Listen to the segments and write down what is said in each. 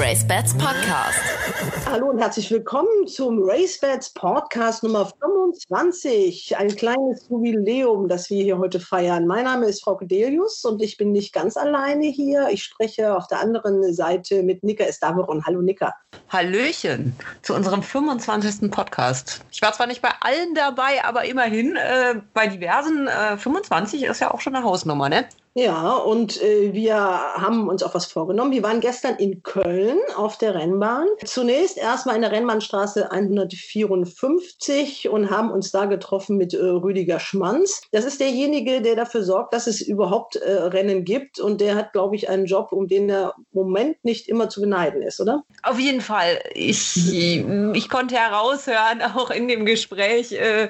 RaceBets Podcast. Hallo und herzlich willkommen zum RaceBets Podcast Nummer 25. Ein kleines Jubiläum, das wir hier heute feiern. Mein Name ist Frau Delius und ich bin nicht ganz alleine hier. Ich spreche auf der anderen Seite mit Nika Estaveron. Hallo Nika. Hallöchen zu unserem 25. Podcast. Ich war zwar nicht bei allen dabei, aber immerhin äh, bei diversen äh, 25 ist ja auch schon eine Hausnummer, ne? Ja, und äh, wir haben uns auch was vorgenommen. Wir waren gestern in Köln auf der Rennbahn. Zunächst erstmal in der Rennbahnstraße 154 und haben uns da getroffen mit äh, Rüdiger Schmanz. Das ist derjenige, der dafür sorgt, dass es überhaupt äh, Rennen gibt. Und der hat, glaube ich, einen Job, um den der Moment nicht immer zu beneiden ist, oder? Auf jeden Fall. Ich, ich konnte heraushören, auch in dem Gespräch, äh,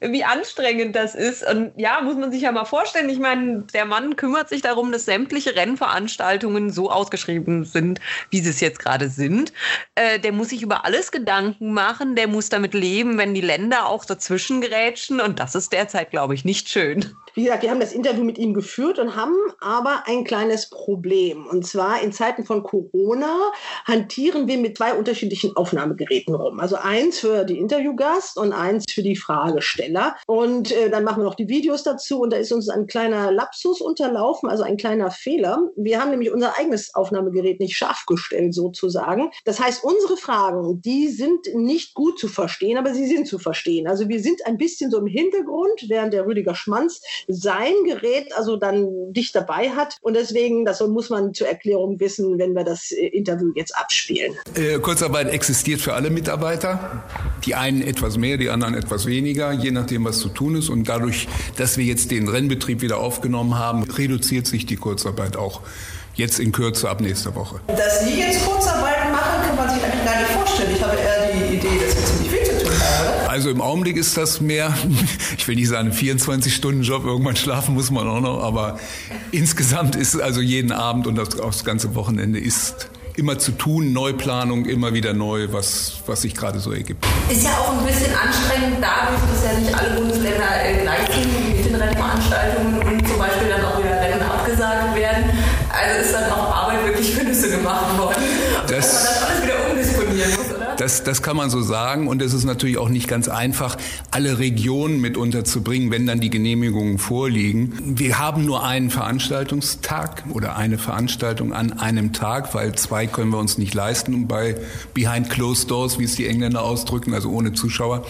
wie anstrengend das ist. Und ja, muss man sich ja mal vorstellen. Ich meine, der Mann kümmert sich darum, dass sämtliche Rennveranstaltungen so ausgeschrieben sind, wie sie es jetzt gerade sind. Äh, der muss sich über alles Gedanken machen. Der muss damit leben, wenn die Länder auch dazwischen gerätschen. Und das ist derzeit, glaube ich, nicht schön. Wie gesagt, wir haben das Interview mit ihm geführt und haben aber ein kleines Problem. Und zwar in Zeiten von Corona hantieren wir mit zwei unterschiedlichen Aufnahmegeräten rum. Also eins für die Interviewgast und eins für die Fragesteller. Und äh, dann machen wir noch die Videos dazu und da ist uns ein kleiner Lapsus unterlaufen, also ein kleiner Fehler. Wir haben nämlich unser eigenes Aufnahmegerät nicht scharf gestellt sozusagen. Das heißt, unsere Fragen, die sind nicht gut zu verstehen, aber sie sind zu verstehen. Also wir sind ein bisschen so im Hintergrund, während der Rüdiger Schmanz sein Gerät also dann dicht dabei hat. Und deswegen, das muss man zur Erklärung wissen, wenn wir das äh, Interview jetzt abspielen. Äh, Kurzarbeit existiert für alle Mitarbeiter. Die einen etwas mehr, die anderen etwas weniger, je nachdem, was zu tun ist. Und dadurch, dass wir jetzt den Rennbetrieb wieder aufgenommen haben, reduziert sich die Kurzarbeit auch jetzt in Kürze ab nächster Woche. Dass Sie jetzt Kurzarbeit machen, kann man sich eigentlich gar nicht vorstellen. Ich habe eher die Idee, dass Also im Augenblick ist das mehr, ich will nicht sagen, 24-Stunden-Job, irgendwann schlafen muss man auch noch, aber insgesamt ist also jeden Abend und das, das ganze Wochenende ist immer zu tun, Neuplanung, immer wieder neu, was, was sich gerade so ergibt. Ist ja auch ein bisschen anstrengend dadurch, dass ja nicht alle Bundesländer äh, gleich sind mit den Rennveranstaltungen und zum Beispiel dann auch wieder Rennen abgesagt werden. Also ist dann auch Arbeit wirklich für Nüsse gemacht worden. Das, man das alles wieder umdisponieren muss, oder? Das, das kann man so sagen und es ist natürlich auch nicht ganz einfach, alle Regionen mit unterzubringen, wenn dann die Genehmigungen vorliegen. Wir haben nur einen Veranstaltungstag oder eine Veranstaltung an einem Tag, weil zwei können wir uns nicht leisten bei Behind Closed Doors, wie es die Engländer ausdrücken, also ohne Zuschauer.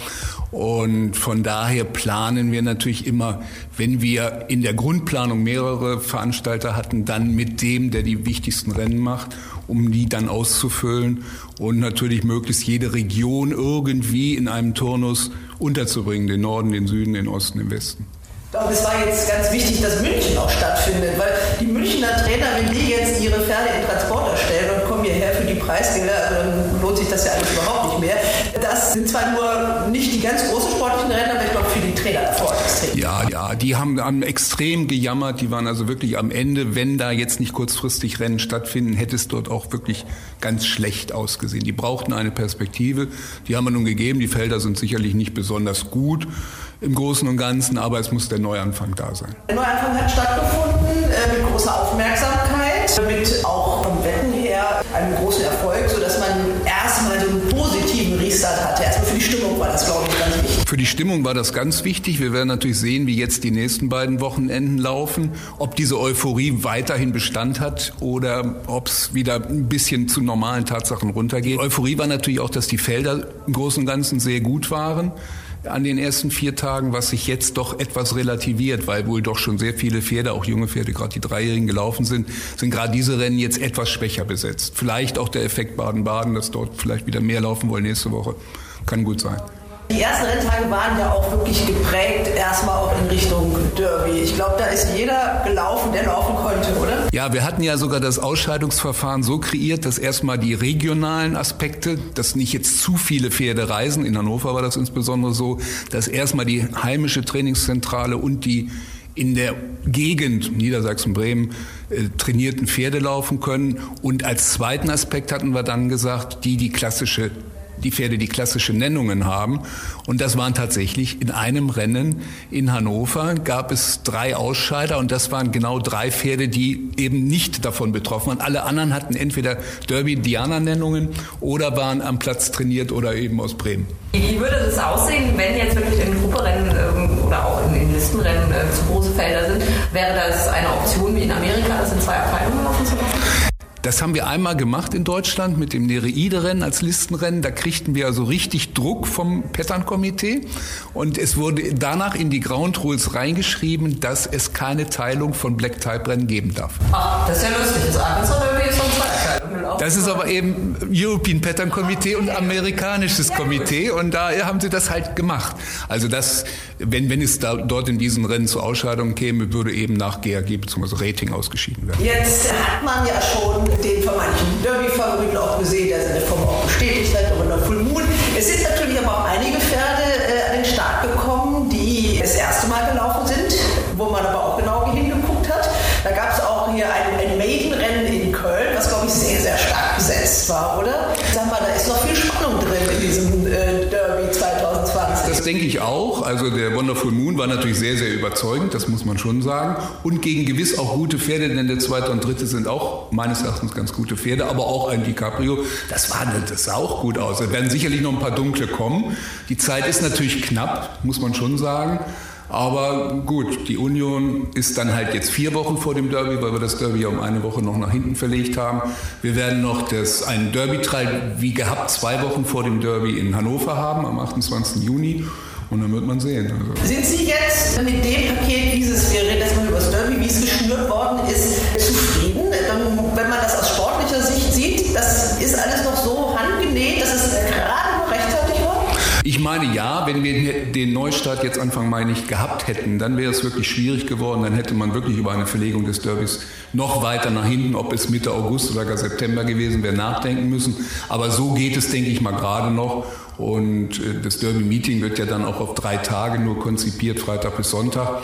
Und von daher planen wir natürlich immer, wenn wir in der Grundplanung mehrere Veranstalter hatten, dann mit dem, der die wichtigsten Rennen macht, um die dann auszufüllen und natürlich möglichst jede Region irgendwie in einem Turnus unterzubringen, den Norden, den Süden, den Osten, den Westen. Aber es war jetzt ganz wichtig, dass München auch stattfindet, weil die Münchner Trainer, wenn die jetzt ihre Pferde in Transporter stellen und kommen hierher für die Preisgelder, dann lohnt sich das ja eigentlich überhaupt nicht mehr. Das sind zwar nur nicht die ganz großen sportlichen Rennen, aber ich glaube für die Trainer davor extrem. Ja, ja, die haben, haben extrem gejammert, die waren also wirklich am Ende, wenn da jetzt nicht kurzfristig Rennen stattfinden, hätte es dort auch wirklich ganz schlecht ausgesehen. Die brauchten eine Perspektive, die haben wir nun gegeben, die Felder sind sicherlich nicht besonders gut im Großen und Ganzen, aber es muss der Neuanfang da sein. Der Neuanfang hat stattgefunden äh, mit großer Aufmerksamkeit, mit auch vom Wetten her einem großen Erfolg, sodass man erstmal so einen positiven Restart hatte. Erstmal für die Stimmung war das, glaube ich, ganz wichtig. Für die Stimmung war das ganz wichtig. Wir werden natürlich sehen, wie jetzt die nächsten beiden Wochenenden laufen, ob diese Euphorie weiterhin Bestand hat oder ob es wieder ein bisschen zu normalen Tatsachen runtergeht. Euphorie war natürlich auch, dass die Felder im Großen und Ganzen sehr gut waren an den ersten vier Tagen, was sich jetzt doch etwas relativiert, weil wohl doch schon sehr viele Pferde, auch junge Pferde, gerade die Dreijährigen gelaufen sind, sind gerade diese Rennen jetzt etwas schwächer besetzt. Vielleicht auch der Effekt Baden-Baden, dass dort vielleicht wieder mehr laufen wollen nächste Woche. Kann gut sein. Die ersten Renntage waren ja auch wirklich geprägt, erstmal auch in Richtung Derby. Ich glaube, da ist jeder gelaufen, der laufen konnte, oder? Ja, wir hatten ja sogar das Ausscheidungsverfahren so kreiert, dass erstmal die regionalen Aspekte, dass nicht jetzt zu viele Pferde reisen, in Hannover war das insbesondere so, dass erstmal die heimische Trainingszentrale und die in der Gegend Niedersachsen, Bremen äh, trainierten Pferde laufen können. Und als zweiten Aspekt hatten wir dann gesagt, die die klassische die Pferde, die klassische Nennungen haben. Und das waren tatsächlich in einem Rennen in Hannover gab es drei Ausscheider und das waren genau drei Pferde, die eben nicht davon betroffen waren. Alle anderen hatten entweder Derby-Diana-Nennungen oder waren am Platz trainiert oder eben aus Bremen. Wie würde das aussehen, wenn jetzt wirklich in Grupperennen ähm, oder auch in, in Listenrennen äh, zu große Felder sind? Wäre das eine Option wie in Amerika, das in zwei Abteilungen laufen zu lassen? Das haben wir einmal gemacht in Deutschland mit dem Nereide-Rennen als Listenrennen. Da kriegten wir also richtig Druck vom Pattern-Komitee. Und es wurde danach in die Ground Rules reingeschrieben, dass es keine Teilung von Black-Type-Rennen geben darf. Ach, das ist ja lustig. Das Arkansas Derby ist schon Zweiteilung. Das ist aber eben European Pattern Komitee und amerikanisches Komitee. Und da haben sie das halt gemacht. Also das, wenn, wenn es da, dort in diesen Rennen zu Ausscheidungen käme, würde eben nach GAG bzw. Rating ausgeschieden werden. Jetzt hat man ja schon den vermeintlichen Derby-Favoriten auch gesehen, der seine Form auch bestätigt hat, denke ich auch. Also der Wonderful Moon war natürlich sehr, sehr überzeugend, das muss man schon sagen. Und gegen gewiss auch gute Pferde, denn der zweite und dritte sind auch meines Erachtens ganz gute Pferde, aber auch ein DiCaprio. Das, war, das sah auch gut aus. Da werden sicherlich noch ein paar dunkle kommen. Die Zeit ist natürlich knapp, muss man schon sagen. Aber gut, die Union ist dann halt jetzt vier Wochen vor dem Derby, weil wir das Derby um eine Woche noch nach hinten verlegt haben. Wir werden noch das, einen Derby-Trial wie gehabt zwei Wochen vor dem Derby in Hannover haben, am 28. Juni. Und dann wird man sehen. Also. Sind Sie jetzt mit dem Paket, wie es, wir reden jetzt mal über das Derby, wie es geschnürt worden ist, zufrieden? Wenn man das aus sportlicher Sicht sieht, das ist alles noch so handgenäht, dass es Ich meine ja, wenn wir den Neustart jetzt Anfang Mai nicht gehabt hätten, dann wäre es wirklich schwierig geworden. Dann hätte man wirklich über eine Verlegung des Derbys noch weiter nach hinten, ob es Mitte August oder gar September gewesen wäre, nachdenken müssen. Aber so geht es, denke ich mal, gerade noch. Und äh, das Derby-Meeting wird ja dann auch auf drei Tage nur konzipiert, Freitag bis Sonntag.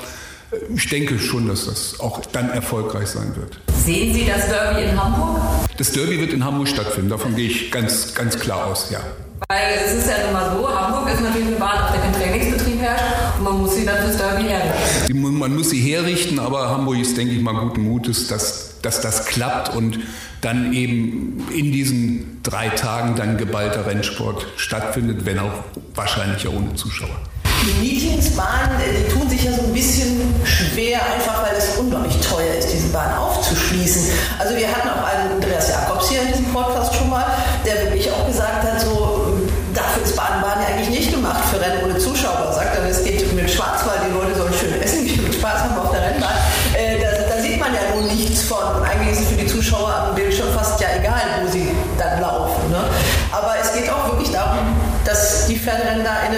Ich denke schon, dass das auch dann erfolgreich sein wird. Sehen Sie das Derby in Hamburg? Das Derby wird in Hamburg stattfinden, davon gehe ich ganz, ganz klar aus, ja. Weil es ist ja immer so, Hamburg ist natürlich eine Bahn, auf der kein Trainingsbetrieb herrscht und man muss sie dann fürs Derby herrichten. Man muss sie herrichten, aber Hamburg ist, denke ich mal, guten Mutes, dass, dass das klappt und dann eben in diesen drei Tagen dann geballter Rennsport stattfindet, wenn auch wahrscheinlich ja ohne Zuschauer. Die Meetingsbahnen, die tun sich ja so ein bisschen schwer, einfach weil es unglaublich teuer ist, diese Bahn aufzuschließen. Also wir hatten auch einen Andreas Jakobs hier in diesem Podcast schon mal, der wirklich auch gesagt hat, Zuschauer. Sagt dann, es geht mit Schwarzwald, die Leute sollen schön essen gehen und Spaß haben auf der Rennbahn. Äh, da, da, sieht man ja nun nichts von. Und eigentlich ist es für die Zuschauer am Bildschirm fast ja egal, wo sie dann laufen. Ne? Aber es geht auch wirklich darum, dass die Pferderennen da in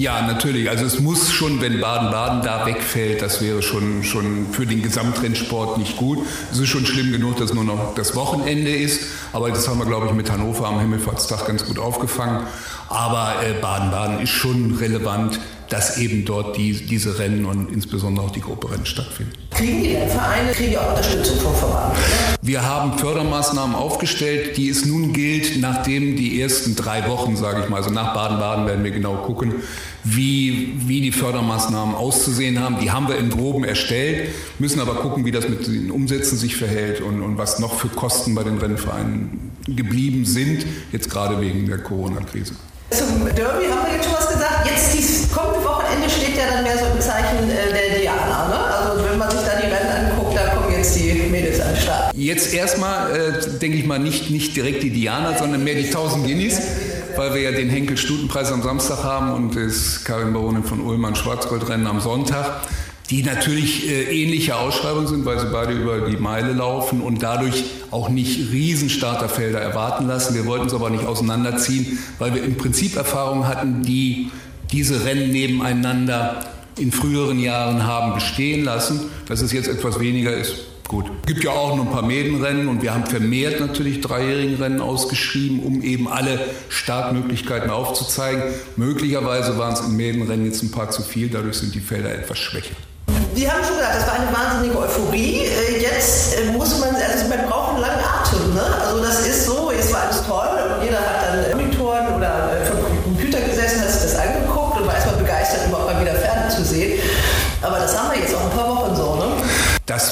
Ja, natürlich. Also es muss schon, wenn Baden-Baden da wegfällt, das wäre schon, schon für den Gesamtrennsport nicht gut. Es ist schon schlimm genug, dass nur noch das Wochenende ist. Aber das haben wir, glaube ich, mit Hannover am Himmelfahrtstag ganz gut aufgefangen. Aber äh, Baden-Baden ist schon relevant, dass eben dort die, diese Rennen und insbesondere auch die Grupperennen stattfinden. Kriegen die Vereine kriegen die auch Unterstützung vom Verband? Wir haben Fördermaßnahmen aufgestellt, die es nun gilt, nachdem die ersten drei Wochen, sage ich mal, also nach Baden-Baden werden wir genau gucken, wie, wie die Fördermaßnahmen auszusehen haben. Die haben wir in Groben erstellt, müssen aber gucken, wie das mit den Umsätzen sich verhält und, und was noch für Kosten bei den Rennvereinen geblieben sind, jetzt gerade wegen der Corona-Krise. Zum Derby haben wir jetzt schon was gesagt. Jetzt dieses kommende Wochenende steht ja dann mehr so im Zeichen äh, der Diana. Ne? Also wenn man sich da die Rennen anguckt, da kommen jetzt die Mädels an den Start. Jetzt erstmal, äh, denke ich mal, nicht, nicht direkt die Diana, sondern mehr die 1000 Guineas, weil wir ja den Henkel-Stutenpreis am Samstag haben und das Karin Baronin von Ullmann Schwarzgoldrennen am Sonntag die natürlich äh, ähnliche Ausschreibungen sind, weil sie beide über die Meile laufen und dadurch auch nicht Riesenstarterfelder erwarten lassen. Wir wollten es aber nicht auseinanderziehen, weil wir im Prinzip Erfahrungen hatten, die diese Rennen nebeneinander in früheren Jahren haben bestehen lassen. Dass es jetzt etwas weniger ist, Gut. Gibt ja auch noch ein paar Mädenrennen und wir haben vermehrt natürlich Dreijährigenrennen ausgeschrieben, um eben alle Startmöglichkeiten aufzuzeigen. Möglicherweise waren es im Mädenrennen jetzt ein paar zu viel, dadurch sind die Felder etwas schwächer. Sie haben schon gesagt, das war eine wahnsinnige Euphorie. Äh, jetzt äh, muss man, also man braucht einen langen Atem. Ne? Also das ist so, jetzt war alles toll und jeder hat dann äh, Monitoren oder vom Computer gesessen, hat sich das angeguckt und war erstmal begeistert, überhaupt mal wieder Pferde zu sehen. Aber das haben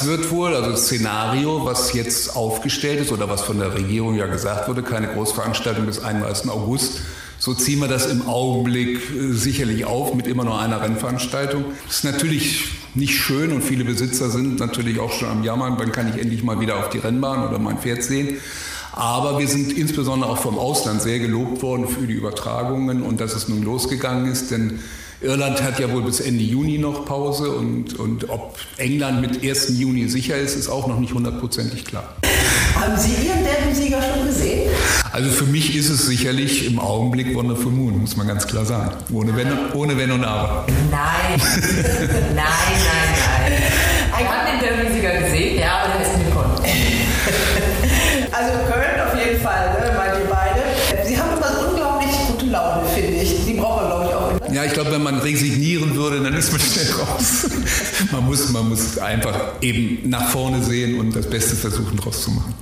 wird wohl, also das Szenario, was jetzt aufgestellt ist oder was von der Regierung ja gesagt wurde, keine Großveranstaltung bis 31. August. So ziehen wir das im Augenblick äh, sicherlich auf mit immer nur einer Rennveranstaltung. Das ist natürlich nicht schön und viele Besitzer sind natürlich auch schon am Jammern, wann kann ich endlich mal wieder auf die Rennbahn oder mein Pferd sehen. Aber wir sind insbesondere auch vom Ausland sehr gelobt worden für die Übertragungen und dass es nun losgegangen ist, denn Irland hat ja wohl bis Ende Juni noch Pause und, und ob England mit 1. Juni sicher ist, ist auch noch nicht hundertprozentig klar. Haben Sie Ihren Derby-Sieger schon gesehen? Also für mich ist es sicherlich im Augenblick Wonderful Moon, muss man ganz klar sagen. Ohne Wenn, ohne wenn und Aber. Nein. nein, nein, nein. Ich habe den Derby-Sieger gesehen, ja, glaube, wenn man resignieren würde, dann ist man schnell raus. man, muss, man muss einfach eben nach vorne sehen und das Beste versuchen, draus zu machen.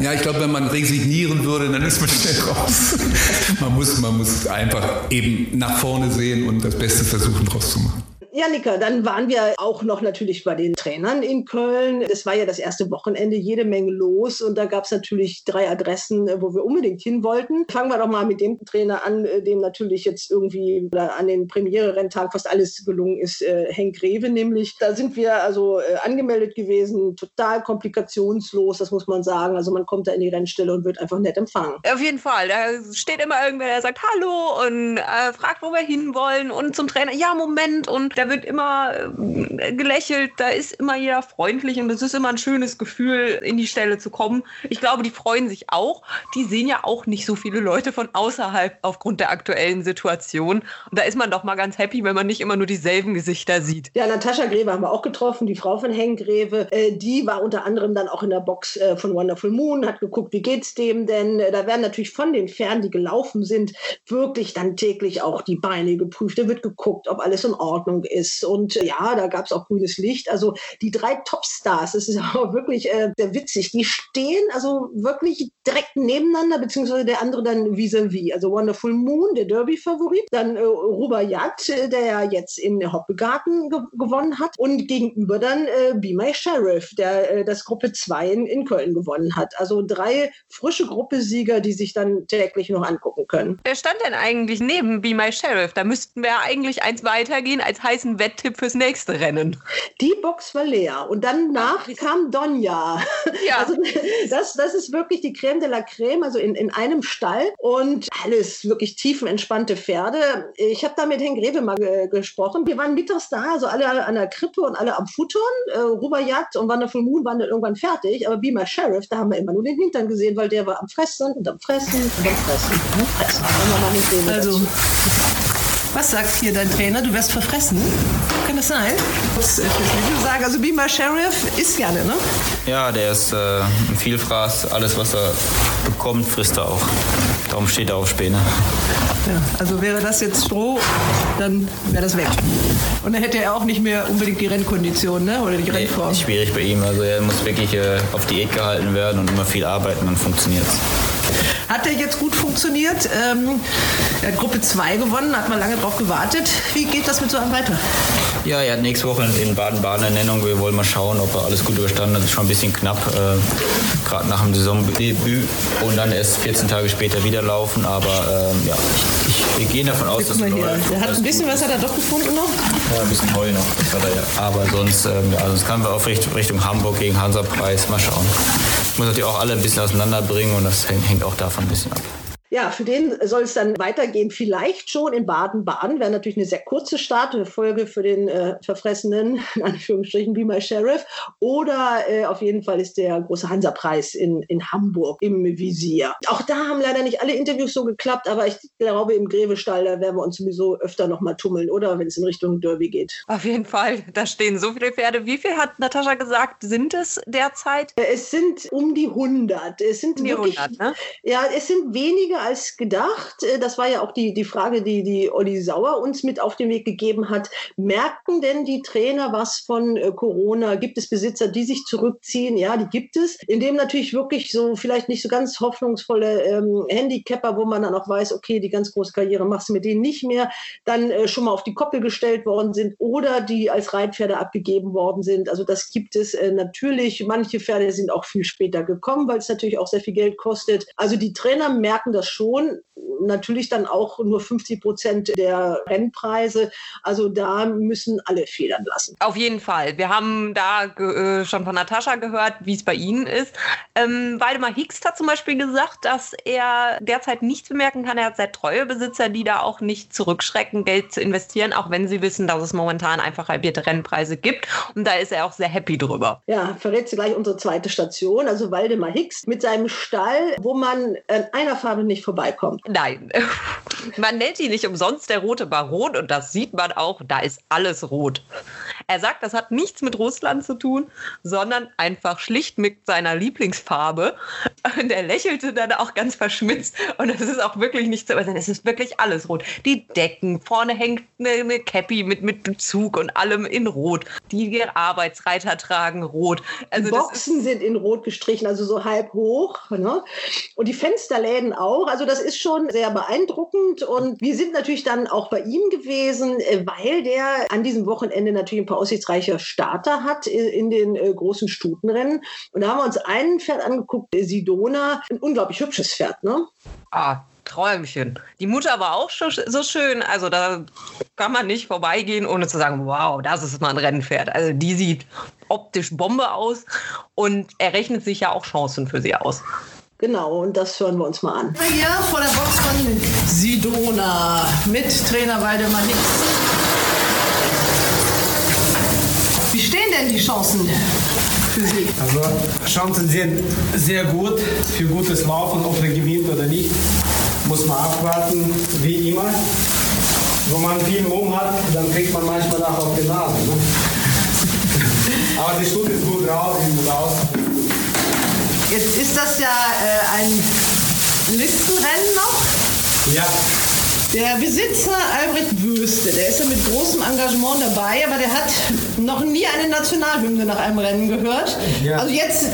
Ja, ich glaube, wenn man resignieren würde, dann ist man schnell raus. man, muss, man muss einfach eben nach vorne sehen und das Beste versuchen, draus zu machen. Ja, Nika, dann waren wir auch noch natürlich bei den Trainern in Köln. Das war ja das erste Wochenende, jede Menge los und da gab es natürlich drei Adressen, äh, wo wir unbedingt hin wollten. Fangen wir doch mal mit dem Trainer an, äh, dem natürlich jetzt irgendwie an den Premiere-Renntag fast alles gelungen ist, äh, Henk Rewe nämlich. Da sind wir also angemeldet gewesen, total komplikationslos, das muss man sagen. Also man kommt da in die Rennstelle und wird einfach nett empfangen. Auf jeden Fall, da steht immer irgendwer, der sagt Hallo und äh, fragt, wo wir hinwollen und zum Trainer, ja, Moment und wird immer äh, gelächelt, da ist immer jeder freundlich und es ist immer ein schönes Gefühl, in die Stelle zu kommen. Ich glaube, die freuen sich auch. Die sehen ja auch nicht so viele Leute von außerhalb aufgrund der aktuellen Situation. Und da ist man doch mal ganz happy, wenn man nicht immer nur dieselben Gesichter sieht. Ja, Natascha Greve haben wir auch getroffen, die Frau von Henk Greve. Äh, die war unter anderem dann auch in der Box äh, von Wonderful Moon, hat geguckt, wie geht's dem denn? Da werden natürlich von den Pferden, die gelaufen sind, wirklich dann täglich auch die Beine geprüft. Da wird geguckt, ob alles in Ordnung ist. Und äh, ja, da gab es auch grünes Licht. Also die drei Topstars, das ist auch wirklich äh, sehr witzig. Die stehen also wirklich direkt nebeneinander, beziehungsweise der andere dann vis-à-vis. Also Wonderful Moon, der Derby-Favorit, dann äh, Rubaiyat, äh, der ja jetzt in Hoppegarten ge gewonnen hat und gegenüber dann äh, Be My Sheriff, der äh, das Gruppe 2 in, in Köln gewonnen hat. Also drei frische Gruppesieger, die sich dann täglich noch angucken können. Wer stand denn eigentlich neben Be My Sheriff? Da müssten wir eigentlich eins weitergehen als heißen Wetttipp fürs nächste Rennen. Die Box war leer und danach kam Donja. Ja. Also das, das ist wirklich die Creme de la Creme, also in, in einem Stall und alles wirklich tiefenentspannte Pferde. Ich habe da mit Henk Greve mal ge gesprochen. Wir waren mittags da, also alle an der Krippe und alle am Futtern. Äh, Ruberjagd und Wonderful Moon waren dann irgendwann fertig, aber Beamer Sheriff, da haben wir immer nur den Hintern gesehen, weil der war am Fressen und am Fressen und am Fressen und am Fressen. Also, was sagt hier dein Trainer? Du wirst verfressen? Kann das sein? Das ich sagen. Also Beamer Sheriff isst gerne, ne? Ja, der ist äh, ein Vielfraß. Alles, was er bekommt, frisst er auch. Darum steht er auf Späne. Ja, also wäre das jetzt Stroh, dann wäre das weg. Und dann hätte er auch nicht mehr unbedingt die Rennkondition, ne? Oder die nee, Rennform. Ist schwierig bei ihm. Also er muss wirklich äh, auf Diät gehalten werden und immer viel arbeiten, dann funktioniert es. Hat der jetzt gut funktioniert? Ähm, er hat Gruppe 2 gewonnen, hat man lange drauf gewartet. Wie geht das mit so einem weiter? Ja, er hat nächste Woche in Baden-Baden eine Nennung. Wir wollen mal schauen, ob er alles gut überstanden hat. Das ist schon ein bisschen knapp, äh, gerade nach dem Saisondebüt. Und dann erst 14 Tage später wieder laufen. Aber äh, ja, ich, wir gehen davon aus, dass er läuft. Der hat ein bisschen, was hat er doch gefunden noch? Ja, ein bisschen Heu noch. Er. Aber sonst, ähm, ja, sonst kamen wir auf Richtung, Richtung Hamburg gegen Hansa-Preis. Mal schauen. Muss natürlich auch alle ein bisschen auseinanderbringen und das hängt auch davon ein bisschen ab. Ja, für den soll es dann weitergehen. Vielleicht schon in Baden-Baden. Wäre natürlich eine sehr kurze Startfolge für den äh, verfressenen, in Anführungsstrichen, Be My Sheriff. Oder äh, auf jeden Fall ist der große Hansa-Preis in, in Hamburg im Visier. Auch da haben leider nicht alle Interviews so geklappt, aber ich glaube, im Grevestall, da werden wir uns sowieso öfter noch mal tummeln, oder? Wenn es in Richtung Derby geht. Auf jeden Fall. Da stehen so viele Pferde. Wie viel hat Natascha gesagt, sind es derzeit? Äh, Es sind um die 100. Es sind Um die wirklich, 100, ne? Ja, es sind weniger als gedacht. Äh, das war ja auch die, die Frage, die die Olli Sauer uns mit auf den Weg gegeben hat. Merken denn die Trainer was von äh, Corona? Gibt es Besitzer, die sich zurückziehen? Ja, die gibt es. Indem natürlich wirklich so vielleicht nicht so ganz hoffnungsvolle ähm, Handicapper, wo man dann auch weiß, okay, die ganz große Karriere machst du mit denen nicht mehr, dann äh, schon mal auf die Koppel gestellt worden sind oder die als Reitpferde abgegeben worden sind. Also das gibt es äh, natürlich. Manche Pferde sind auch viel später gekommen, weil es natürlich auch sehr viel Geld kostet. Also die Trainer merken das schon. Natürlich dann auch nur 50 Prozent der Rennpreise. Also da müssen alle federn lassen. Auf jeden Fall. Wir haben da äh, schon von Natascha gehört, wie es bei Ihnen ist. Ähm, Waldemar Hicks hat zum Beispiel gesagt, dass er derzeit nichts bemerken kann. Er hat sehr treue Besitzer, die da auch nicht zurückschrecken, Geld zu investieren, auch wenn sie wissen, dass es momentan einfach halbierte Rennpreise gibt. Und da ist er auch sehr happy drüber. Ja, verrät sie gleich unsere zweite Station, also Waldemar Hicks mit seinem Stall, wo man an einer Farbe nicht vorbeikommt. Nein, man nennt ihn nicht umsonst der rote Baron und das sieht man auch, da ist alles rot. Er sagt, das hat nichts mit Russland zu tun, sondern einfach schlicht mit seiner Lieblingsfarbe. Und er lächelte dann auch ganz verschmitzt. Und es ist auch wirklich nicht so, es ist wirklich alles rot. Die Decken, vorne hängt eine, eine Cappy mit, mit Bezug und allem in Rot. Die Arbeitsreiter tragen Rot. Also die Boxen sind in Rot gestrichen, also so halb hoch. Ne? Und die Fensterläden auch. Also das ist schon sehr beeindruckend. Und wir sind natürlich dann auch bei ihm gewesen, äh, weil der an diesem Wochenende natürlich ein paar aussichtsreiche Starter hat in den äh, großen Stutenrennen. Und da haben wir uns ein Pferd angeguckt, Sidona, ein unglaublich hübsches Pferd, ne? Ah, Träumchen. Die Mutter war auch so schön, also da kann man nicht vorbeigehen, ohne zu sagen, wow, das ist mal ein Rennpferd. Also die sieht optisch Bombe aus und er rechnet sich ja auch Chancen für sie aus. Genau, und das hören wir uns mal an. Hier vor der Box von Sidona mit Trainer Waldemar Nix. Wie stehen denn die Chancen für Sie? Also Chancen sind sehr gut für gutes Laufen, ob er gewinnt oder nicht. Muss man abwarten, wie immer. Wenn man viel Mumm hat, dann kriegt man manchmal auch auf die Nase. Ne? Aber die Stute ist gut raus, sieht gut aus. Jetzt ist das ja äh, ein Listenrennen noch. Ja. Der Besitzer Albrecht Wüste, der ist ja mit großem Engagement dabei, aber der hat noch nie eine Nationalhymne nach einem Rennen gehört. Ja. Also jetzt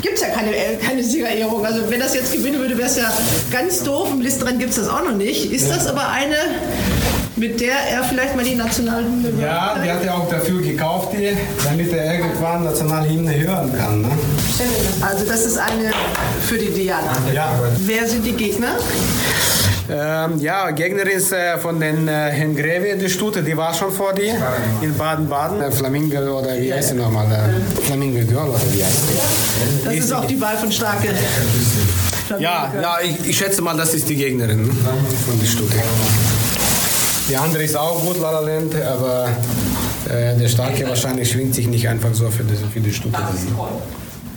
gibt es ja keine, äh, keine Siegerehrung. Also wenn das jetzt gewinnen würde, wäre es ja ganz doof. Im Listenrennen gibt es das auch noch nicht. Ist ja. das aber eine, mit der er vielleicht mal die Nationalhymne hört? Ja, die hat er auch dafür gekauft, die, damit er irgendwann Nationalhymne hören kann. Ne? Also das ist eine für die Diana. Ja. Wer sind die Gegner? Ähm, ja, Gegner ist äh, von den äh, Herrn Greve, die Stute, die war schon vor dir in Baden-Baden. Äh, Flamingo oder wie heißt sie nochmal? Äh, Flamingo Girl oder wie heißt sie? Das ist auch die Wahl von Starke. Ja, ja ich, ich, schätze mal, das ist die Gegnerin von der Stute. Die andere ist auch gut, La La Land, aber äh, der Starke wahrscheinlich schwingt sich nicht einfach so für die, für die Stute.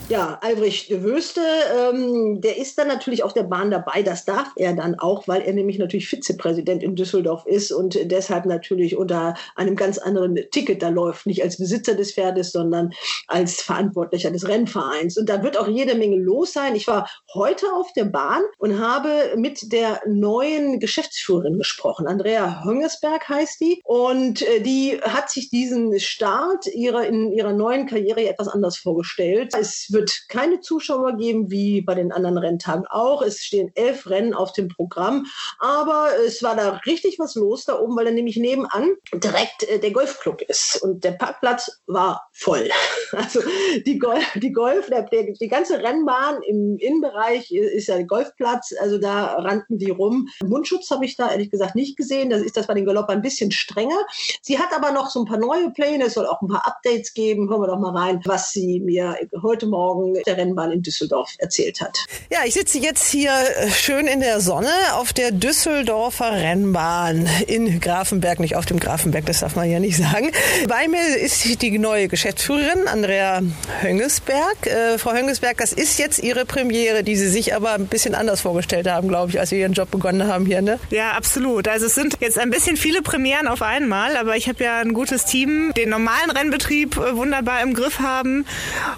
Ja, Albrecht Wöste, ähm, der ist dann natürlich auf der Bahn dabei. Das darf er dann auch, weil er nämlich natürlich Vizepräsident in Düsseldorf ist und deshalb natürlich unter einem ganz anderen Ticket da läuft. Nicht als Besitzer des Pferdes, sondern als Verantwortlicher des Rennvereins. Und da wird auch jede Menge los sein. Ich war heute auf der Bahn und habe mit der neuen Geschäftsführerin gesprochen. Andrea Höngesberg heißt die. Und äh, die hat sich diesen Start ihrer, in ihrer neuen Karriere etwas anders vorgestellt. Es wird wird keine Zuschauer geben, wie bei den anderen Renntagen auch. Es stehen elf Rennen auf dem Programm, aber es war da richtig was los da oben, weil da nämlich nebenan direkt äh, der Golfclub ist und der Parkplatz war voll. Also die, Golf, die Golf, der, der, die ganze Rennbahn im Innenbereich ist ja der Golfplatz, also da rannten die rum. Mundschutz habe ich da ehrlich gesagt nicht gesehen, das ist das bei den Galoppern ein bisschen strenger. Sie hat aber noch so ein paar neue Pläne, es soll auch ein paar Updates geben. Hören wir doch mal rein, was sie mir heute Morgen Morgen der Rennbahn in Düsseldorf erzählt hat. Ja, ich sitze jetzt hier äh, schön in der Sonne auf der Düsseldorfer Rennbahn in Grafenberg, nicht auf dem Grafenberg, das darf man ja nicht sagen. Bei mir ist die neue Geschäftsführerin Andrea Höngesberg. Äh, Frau Höngesberg, das ist jetzt Ihre Premiere, die Sie sich aber ein bisschen anders vorgestellt haben, glaube ich, als Sie Ihren Job begonnen haben hier, ne? Ja, absolut. Also es sind jetzt ein bisschen viele Premieren auf einmal, aber ich habe ja ein gutes Team, den normalen Rennbetrieb äh, wunderbar im Griff haben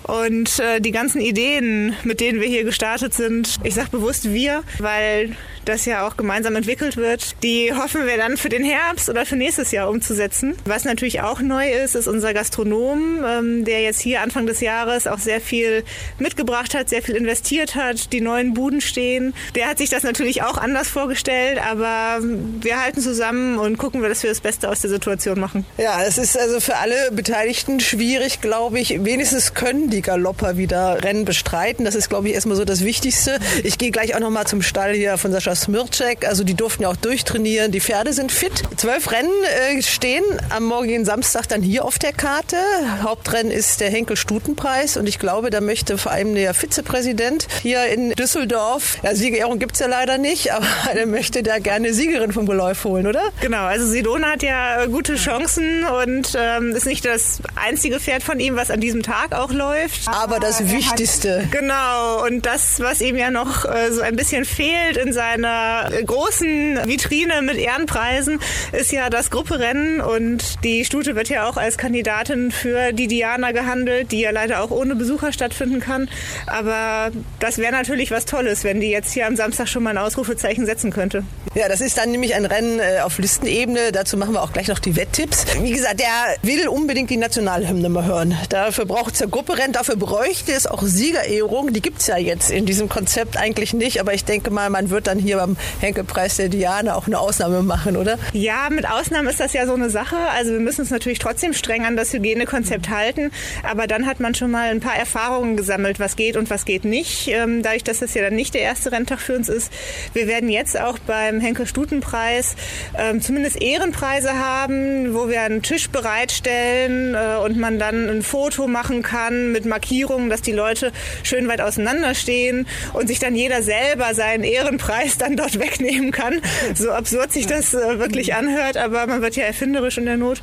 und äh, die ganzen Ideen, mit denen wir hier gestartet sind, ich sage bewusst wir, weil das ja auch gemeinsam entwickelt wird. Die hoffen wir dann für den Herbst oder für nächstes Jahr umzusetzen. Was natürlich auch neu ist, ist unser Gastronom, ähm, der jetzt hier Anfang des Jahres auch sehr viel mitgebracht hat, sehr viel investiert hat, die neuen Buden stehen. Der hat sich das natürlich auch anders vorgestellt, aber wir halten zusammen und gucken dass wir das Beste aus der Situation machen. Ja, es ist also für alle Beteiligten schwierig, glaube ich. Wenigstens können die Galopper wieder Rennen bestreiten. Das ist, glaube ich, erstmal so das Wichtigste. Ich gehe gleich auch noch mal zum Stall hier von Sascha Smircek. Also die durften ja auch durchtrainieren. Die Pferde sind fit. Zwölf Rennen äh, stehen am morgigen Samstag dann hier auf der Karte. Hauptrennen ist der Henkel-Stutenpreis und ich glaube, da möchte vor allem der Vizepräsident hier in Düsseldorf, ja, Siegerehrung gibt es ja leider nicht, aber der möchte da gerne Siegerin vom Geläuf holen, oder? Genau, also Sidona hat ja gute Chancen und ähm, ist nicht das einzige Pferd von ihm, was an diesem Tag auch läuft. Aber das Wichtigste. Hat, genau, und das, was ihm ja noch äh, so ein bisschen fehlt in seiner großen Vitrine mit Ehrenpreisen, ist ja das Grupperennen und die Stute wird ja auch als Kandidatin für die Diana gehandelt, die ja leider auch ohne Besucher stattfinden kann. Aber das wäre natürlich was Tolles, wenn die jetzt hier am Samstag schon mal ein Ausrufezeichen setzen könnte. Ja, das ist dann nämlich ein Rennen äh, auf Listenebene. Dazu machen wir auch gleich noch die Wetttipps. Wie gesagt, der will unbedingt die Nationalhymne mal hören. Dafür braucht es ja Grupperennen, dafür bräuchte es auch Siegerehrung. Die gibt es ja jetzt in diesem Konzept eigentlich nicht. Aber ich denke mal, man wird dann hier beim Henkelpreis der Diana auch eine Ausnahme machen, oder? Ja, mit Ausnahmen ist das ja so eine Sache. Also wir müssen uns natürlich trotzdem streng an das Hygienekonzept halten. Aber dann hat man schon mal ein paar Erfahrungen gesammelt, was geht und was geht nicht. Ähm, dadurch, dass das ja dann nicht der erste Renntag für uns ist. Wir werden jetzt auch beim Henkel-Stutenpreis ähm, zumindest Ehrenpreise haben, wo wir einen Tisch bereitstellen äh, und man dann ein Foto machen kann mit Markierungen, dass die Leute schön weit auseinander stehen und sich dann jeder selber seinen Ehrenpreis dann dort wegnehmen kann. So absurd sich das äh, wirklich anhört, aber man wird ja erfinderisch in der Not.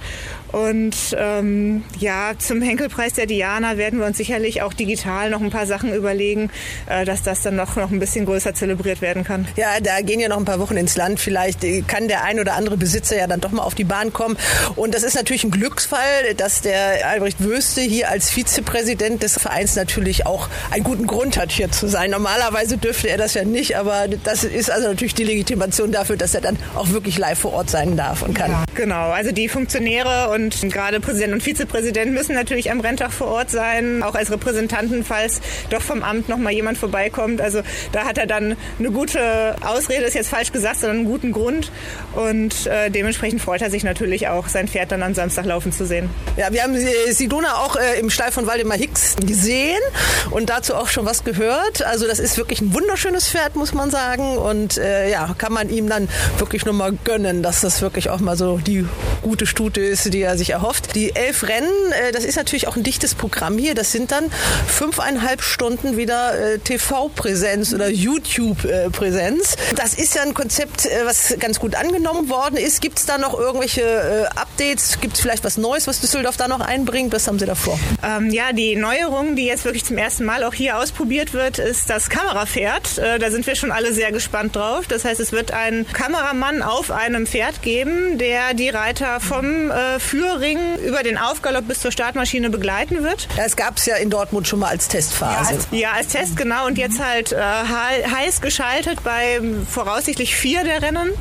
Und ähm, ja, zum Henkelpreis der Diana werden wir uns sicherlich auch digital noch ein paar Sachen überlegen, äh, dass das dann noch, noch ein bisschen größer zelebriert werden kann. Ja, da gehen ja noch ein paar Wochen ins Land. Vielleicht kann der ein oder andere Besitzer ja dann doch mal auf die Bahn kommen. Und das ist natürlich ein Glücksfall, dass der Albrecht Wöste hier als Vizepräsident des Vereins natürlich auch einen guten Grund hat, hier zu sein. Normalerweise dürfte er das ja nicht, aber das ist also natürlich die Legitimation dafür, dass er dann auch wirklich live vor Ort sein darf und kann. Ja, genau, also die Funktionäre und gerade Präsident und Vizepräsident müssen natürlich am Renntag vor Ort sein, auch als Repräsentanten, falls doch vom Amt noch mal jemand vorbeikommt. Also da hat er dann eine gute Ausrede, ist jetzt falsch gesagt, sondern einen guten Grund. Und äh, dementsprechend freut er sich natürlich auch, sein Pferd dann am Samstag laufen zu sehen. Ja, wir haben Sidona auch äh, im Stall von Waldemar Hicks gesehen und dazu auch schon was gehört. Also das ist wirklich ein wunderschönes Pferd, muss man sagen. Und äh, ja, kann man ihm dann wirklich nur mal gönnen, dass das wirklich auch mal so die gute Stute ist, die er sich erhofft. Die elf Rennen, äh, das ist natürlich auch ein dichtes Programm hier. Das sind dann fünfeinhalb Stunden wieder äh, TV-Präsenz oder YouTube-Präsenz. Das ist ja ein Konzept, äh, was ganz gut angenommen worden ist. Gibt es da noch irgendwelche Updates? Gibt es vielleicht was Neues, was Düsseldorf da noch einbringt? Was haben Sie davor? Ähm, ja, die Neuerung, die jetzt wirklich zum ersten Mal auch hier ausprobiert wird, ist das Kamerapferd. Äh, da sind wir schon alle sehr gespannt drauf. Das heißt, es wird einen Kameramann auf einem Pferd geben, der die Reiter vom äh, Führring Ring über den Aufgalopp bis zur Startmaschine begleiten wird. Das gab es ja in Dortmund schon mal als Testphase. Ja, als, ja, als Test, genau. Und jetzt halt äh, heiß geschaltet bei voraussichtlich vier der Rennen.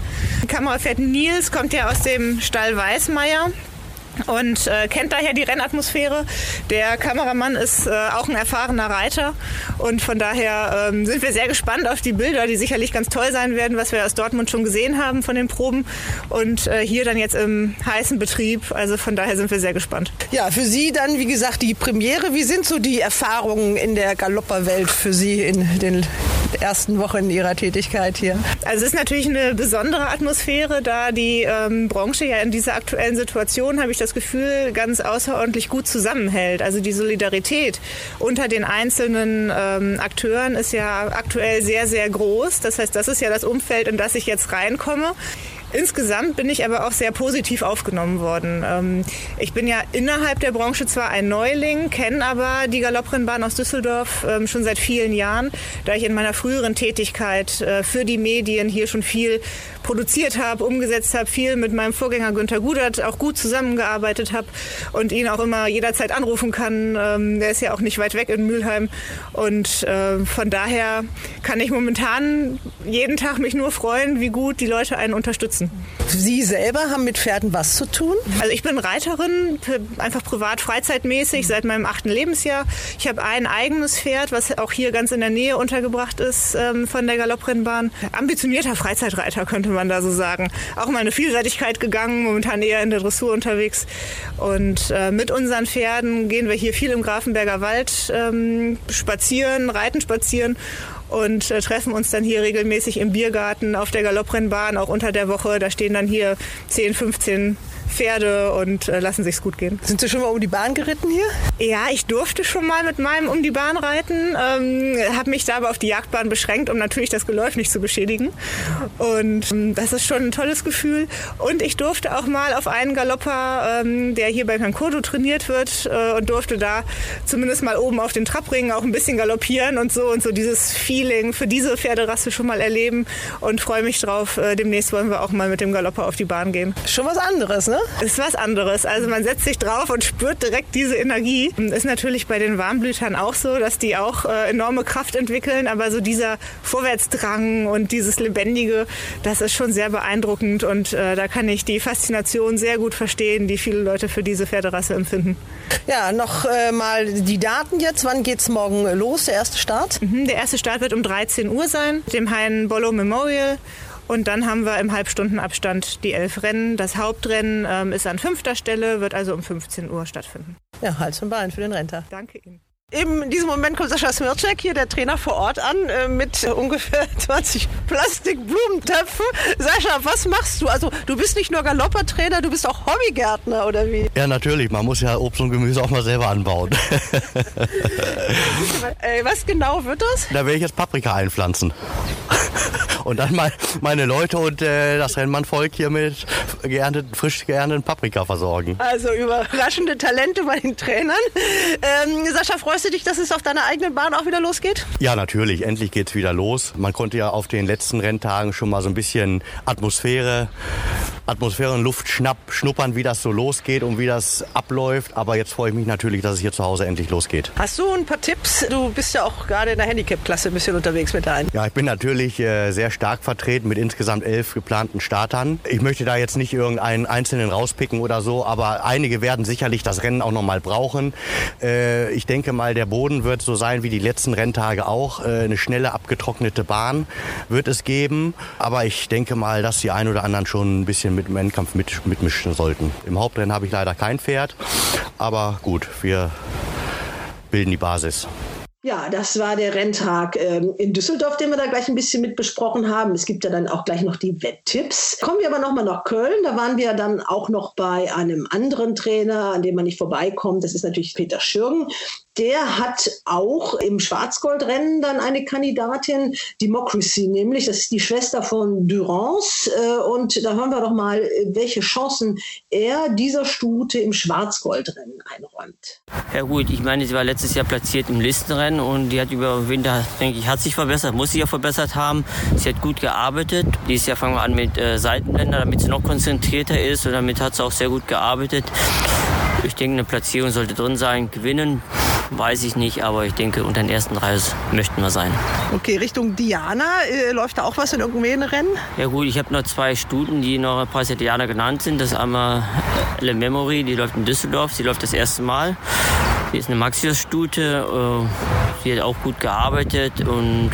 Kamerafährt Nils kommt ja aus dem Stall Weißmeier und äh, kennt daher die Rennatmosphäre. Der Kameramann ist äh, auch ein erfahrener Reiter und von daher ähm, sind wir sehr gespannt auf die Bilder, die sicherlich ganz toll sein werden, was wir aus Dortmund schon gesehen haben von den Proben und äh, hier dann jetzt im heißen Betrieb. Also von daher sind wir sehr gespannt. Ja, für Sie dann, wie gesagt, die Premiere. Wie sind so die Erfahrungen in der Galopperwelt für Sie in den ersten Wochen Ihrer Tätigkeit hier? Also es ist natürlich eine besondere Atmosphäre, da die ähm, Branche ja in dieser aktuellen Situation, habe ich das Gefühl, ganz außerordentlich gut zusammenhält. Also die Solidarität unter den einzelnen ähm, Akteuren ist ja aktuell sehr, sehr groß. Das heißt, das ist ja das Umfeld, in das ich jetzt reinkomme. Insgesamt bin ich aber auch sehr positiv aufgenommen worden. Ähm, ich bin ja innerhalb der Branche zwar ein Neuling, kenne aber die Galopprennbahn aus Düsseldorf ähm, schon seit vielen Jahren, da ich in meiner früheren Tätigkeit äh, für die Medien hier schon viel produziert habe, umgesetzt habe, viel mit meinem Vorgänger Günther Gudert auch gut zusammengearbeitet habe und ihn auch immer jederzeit anrufen kann. Ähm, der ist ja auch nicht weit weg in Mülheim und äh, von daher kann ich momentan jeden Tag mich nur freuen, wie gut die Leute einen unterstützen. Sie selber haben mit Pferden was zu tun? Also ich bin Reiterin, einfach privat, freizeitmäßig seit meinem achten Lebensjahr. Ich habe ein eigenes Pferd, was auch hier ganz in der Nähe untergebracht ist ähm, von der Galopprennbahn. Ambitionierter Freizeitreiter könnte man da so sagen. Auch mal eine Vielseitigkeit gegangen, momentan eher in der Dressur unterwegs. Und äh, mit unseren Pferden gehen wir hier viel im Grafenberger Wald ähm, spazieren, reiten spazieren und äh, treffen uns dann hier regelmäßig im Biergarten auf der Galopprennbahn, auch unter der Woche. Da stehen dann hier 10, 15 Pferde und äh, lassen sich's gut gehen. Sind Sie schon mal um die Bahn geritten hier? Ja, ich durfte schon mal mit meinem um die Bahn reiten, ähm, habe mich da aber auf die Jagdbahn beschränkt, um natürlich das Geläuf nicht zu beschädigen. Und ähm, das ist schon ein tolles Gefühl. Und ich durfte auch mal auf einen Galopper, ähm, der hier bei Kurdo trainiert wird, äh, und durfte da zumindest mal oben auf den Trabringen auch ein bisschen galoppieren und so und so dieses Feeling für diese Pferderasse schon mal erleben und freue mich drauf. Äh, demnächst wollen wir auch mal mit dem Galopper auf die Bahn gehen. Schon was anderes, ne? Ist was anderes. Also man setzt sich drauf und spürt direkt diese Energie. Ist natürlich bei den Warmblütern auch so, dass die auch äh, enorme Kraft entwickeln, aber so dieser Vorwärtsdrang und dieses Lebendige, das ist schon sehr beeindruckend und äh, da kann ich die Faszination sehr gut verstehen, die viele Leute für diese Pferderasse empfinden. Ja, noch äh, mal die Daten jetzt. Wann geht's morgen los, der erste Start? Mhm, der erste Start wird um 13 Uhr sein, dem Hein Bollo Memorial. Und dann haben wir im Halbstundenabstand die elf Rennen. Das Hauptrennen ähm, ist an fünfter Stelle, wird also um 15 Uhr stattfinden. Ja, Hals und Bein für den Renter. Danke Ihnen. In diesem Moment kommt Sascha Smircek, hier der Trainer vor Ort an, äh, mit äh, ungefähr 20 Plastikblumentöpfen. Sascha, was machst du? Also du bist nicht nur Galoppertrainer, du bist auch Hobbygärtner, oder wie? Ja, natürlich. Man muss ja Obst und Gemüse auch mal selber anbauen. was genau wird das? Da werde ich jetzt Paprika einpflanzen. und dann mal meine Leute und äh, das Rennmannvolk hier mit geernteten, frisch geernteten Paprika versorgen. Also überraschende Talente bei den Trainern. Ähm, Sascha, freust du dich, dass es auf deiner eigenen Bahn auch wieder losgeht? Ja, natürlich. Endlich geht es wieder los. Man konnte ja auf den letzten Renntagen schon mal so ein bisschen Atmosphäre, Atmosphäre und Luft schnapp, schnuppern, wie das so losgeht und wie das abläuft. Aber jetzt freue ich mich natürlich, dass es hier zu Hause endlich losgeht. Hast du ein paar Tipps? Du bist ja auch gerade in der Handicap-Klasse ein bisschen unterwegs mit deinen. Ja, ich bin natürlich äh, sehr stark vertreten mit insgesamt elf geplanten Startern. Ich möchte da jetzt nicht irgendeinen einzelnen rauspicken oder so, aber einige werden sicherlich das Rennen auch noch mal brauchen. Äh, ich denke mal, der Boden wird so sein wie die letzten Renntage auch. Äh, eine schnelle, abgetrocknete Bahn wird es geben. Aber ich denke mal, dass die ein oder anderen schon ein bisschen mit dem Endkampf mit, mitmischen sollten. Im Hauptrennen habe ich leider kein Pferd. Aber gut, wir bilden die Basis. Ja, das war der Renntag ähm, in Düsseldorf, den wir da gleich ein bisschen mit besprochen haben. Es gibt ja dann auch gleich noch die Wetttipps. Kommen wir aber nochmal nach Köln. Da waren wir dann auch noch bei einem anderen Trainer, an dem man nicht vorbeikommt. Das ist natürlich Peter Schürgen. Der hat auch im Schwarzgoldrennen dann eine Kandidatin, Democracy nämlich. Das ist die Schwester von Durance. Äh, und da hören wir doch mal, welche Chancen er dieser Stute im Schwarzgoldrennen einräumt. Ja gut, ich meine, sie war letztes Jahr platziert im Listenrennen und die hat über Winter, denke ich, hat sich verbessert, muss sich ja verbessert haben. Sie hat gut gearbeitet. Dieses Jahr fangen wir an mit äh, Seitenblender, damit sie noch konzentrierter ist und damit hat sie auch sehr gut gearbeitet. Ich denke, eine Platzierung sollte drin sein. Gewinnen weiß ich nicht, aber ich denke, unter den ersten drei möchten wir sein. Okay, Richtung Diana, äh, läuft da auch was in irgendwelchen Rennen? Ja gut, ich habe noch zwei Stuten, die noch Preis der Diana genannt sind. Das ist einmal Le Memory, die läuft in Düsseldorf, sie läuft das erste Mal. Sie ist eine Maxius-Stute, äh, sie hat auch gut gearbeitet und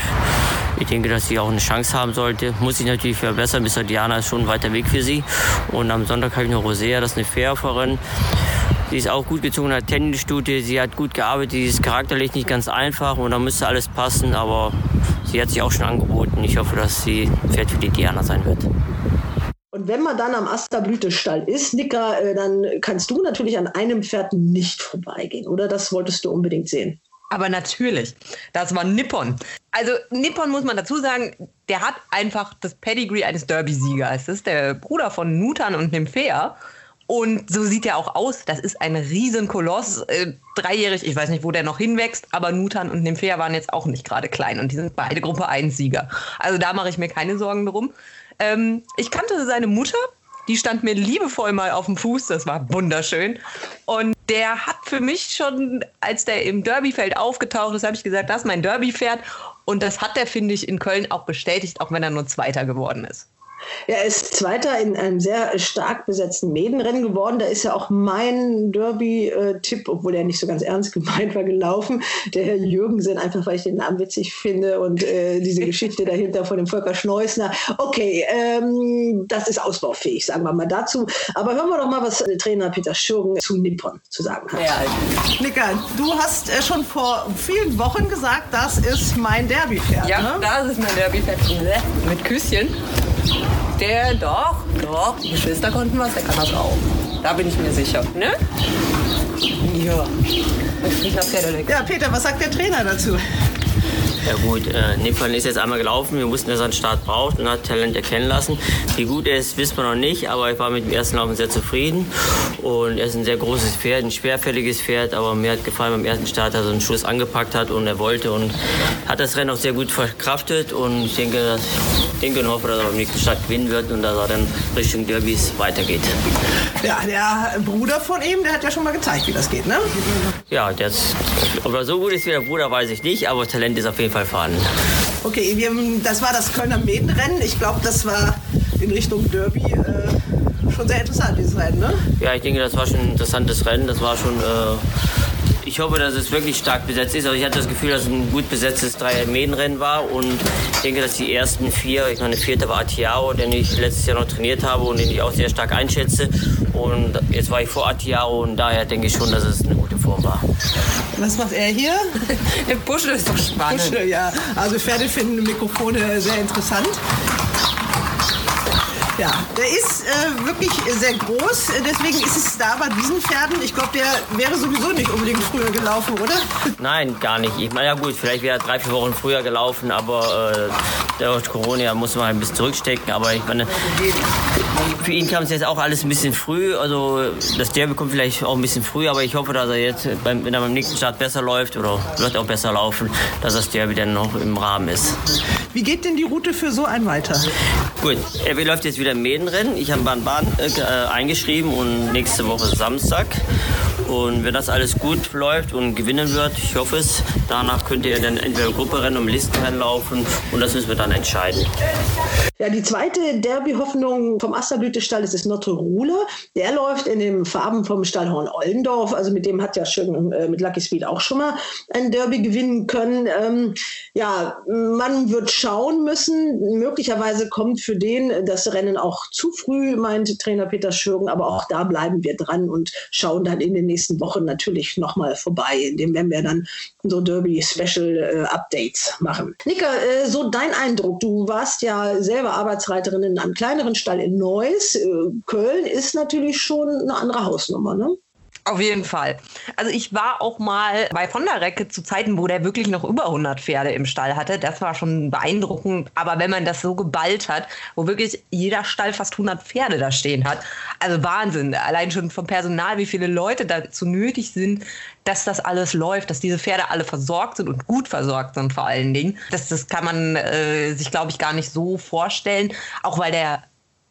ich denke, dass sie auch eine Chance haben sollte. Muss sich natürlich verbessern, bis Diana ist schon ein weiter Weg für sie. Und am Sonntag habe ich noch Rosea, das ist eine Fährferin. Sie ist auch gut gezogen, hat Tennisstute, sie hat gut gearbeitet, sie ist charakterlich nicht ganz einfach und da müsste alles passen, aber sie hat sich auch schon angeboten. Ich hoffe, dass sie Pferd für die Diana sein wird. Und wenn man dann am Asterblütestall ist, Nika, äh, dann kannst du natürlich an einem Pferd nicht vorbeigehen, oder? Das wolltest du unbedingt sehen. Aber natürlich, das war Nippon. Also Nippon muss man dazu sagen, der hat einfach das Pedigree eines Derby-Siegers. Das ist der Bruder von Nutan und Nymphea. Und so sieht er auch aus. Das ist ein Riesenkoloss, äh, dreijährig. Ich weiß nicht, wo der noch hinwächst, aber Nutan und Nymphea waren jetzt auch nicht gerade klein und die sind beide Gruppe 1 Sieger. Also da mache ich mir keine Sorgen drum. Ähm, ich kannte seine Mutter, die stand mir liebevoll mal auf dem Fuß, das war wunderschön. Und der hat für mich schon, als der im Derbyfeld aufgetaucht ist, habe ich gesagt, das ist mein Derbypferd. Und das hat er, finde ich, in Köln auch bestätigt, auch wenn er nur Zweiter geworden ist. Er ist Zweiter in einem sehr stark besetzten Medenrennen geworden. Da ist ja auch mein Derby-Tipp, obwohl er nicht so ganz ernst gemeint war, gelaufen. Der Herr Jürgensen, einfach weil ich den Namen witzig finde und äh, diese Geschichte dahinter von dem Volker Schneusner. Okay, ähm, das ist ausbaufähig, sagen wir mal dazu. Aber hören wir doch mal, was der Trainer Peter Schürgen zu Nippon zu sagen hat. Ja. Nicker, du hast äh, schon vor vielen Wochen gesagt, das ist mein Derby-Pferd. Ja, ne? das ist mein Derby-Pferd mit Küsschen. Der doch, doch, die Geschwister konnten was, der kann das auch. Da bin ich mir sicher. Ne? Ja. Ich nach Pferdeleck. Ja, Peter, was sagt der Trainer dazu? Ja gut, äh, Nippon ist jetzt einmal gelaufen. Wir wussten, dass er einen Start braucht und hat Talent erkennen lassen. Wie gut er ist, wissen wir noch nicht, aber ich war mit dem ersten Laufen sehr zufrieden. Und er ist ein sehr großes Pferd, ein schwerfälliges Pferd, aber mir hat gefallen beim ersten Start, dass er einen Schuss angepackt hat und er wollte und hat das Rennen auch sehr gut verkraftet. Und ich denke, dass, ich denke und hoffe, dass er beim nächsten Start gewinnen wird und dass er dann Richtung Derbys weitergeht. Ja, der Bruder von ihm, der hat ja schon mal gezeigt, wie das geht, ne? Ja, das, ob er so gut ist wie der Bruder, weiß ich nicht, aber Talent ist auf jeden Fall vorhanden. Okay, wir, das war das Kölner Medenrennen. Ich glaube, das war in Richtung Derby äh, schon sehr interessant, dieses Rennen, ne? Ja, ich denke, das war schon ein interessantes Rennen. Das war schon. Äh, ich hoffe, dass es wirklich stark besetzt ist. Also ich hatte das Gefühl, dass es ein gut besetztes Dreier-Medenrennen war und ich denke, dass die ersten vier, ich meine, der vierte war Atiao, den ich letztes Jahr noch trainiert habe und den ich auch sehr stark einschätze. Und jetzt war ich vor Atiao und daher denke ich schon, dass es eine gute Form war. Was macht er hier? Der Puschel ist doch spannend. Puschel, ja. Also Pferde finden Mikrofone sehr interessant. Ja, der ist äh, wirklich sehr groß. Deswegen ist es da bei diesen Pferden, ich glaube, der wäre sowieso nicht unbedingt früher gelaufen, oder? Nein, gar nicht. Ich meine, ja gut, vielleicht wäre er drei, vier Wochen früher gelaufen, aber äh, durch Corona muss man ein bisschen zurückstecken. Aber ich meine, für ihn kam es jetzt auch alles ein bisschen früh. Also das Derby kommt vielleicht auch ein bisschen früh, aber ich hoffe, dass er jetzt, beim, wenn er beim nächsten Start besser läuft oder wird auch besser laufen, dass das Derby dann noch im Rahmen ist. Wie geht denn die Route für so einen weiter? Gut, er läuft jetzt wieder im Medenrennen. Ich habe Bahn äh, eingeschrieben und nächste Woche Samstag. Und wenn das alles gut läuft und gewinnen wird, ich hoffe es, danach könnte er dann entweder Grupperennen und Listenrennen laufen und das müssen wir dann entscheiden. Ja, die zweite Derby-Hoffnung vom Asterblütestall ist das Notre Rule. Der läuft in den Farben vom Stallhorn Ollendorf. Also mit dem hat ja schön äh, mit Lucky Speed auch schon mal ein Derby gewinnen können. Ähm, ja, man wird schauen müssen. Möglicherweise kommt für den das Rennen auch zu früh, meint Trainer Peter Schürgen. Aber auch da bleiben wir dran und schauen dann in den nächsten Wochen natürlich nochmal vorbei. In dem werden wir dann so Derby-Special-Updates äh, machen. Nika, äh, so dein Eindruck. Du warst ja selber Arbeitsreiterin in einem kleineren Stall in Neuss. Äh, Köln ist natürlich schon eine andere Hausnummer, ne? Auf jeden Fall. Also ich war auch mal bei Von der Recke zu Zeiten, wo der wirklich noch über 100 Pferde im Stall hatte. Das war schon beeindruckend. Aber wenn man das so geballt hat, wo wirklich jeder Stall fast 100 Pferde da stehen hat, also Wahnsinn. Allein schon vom Personal, wie viele Leute dazu nötig sind, dass das alles läuft, dass diese Pferde alle versorgt sind und gut versorgt sind vor allen Dingen. Das, das kann man äh, sich, glaube ich, gar nicht so vorstellen. Auch weil der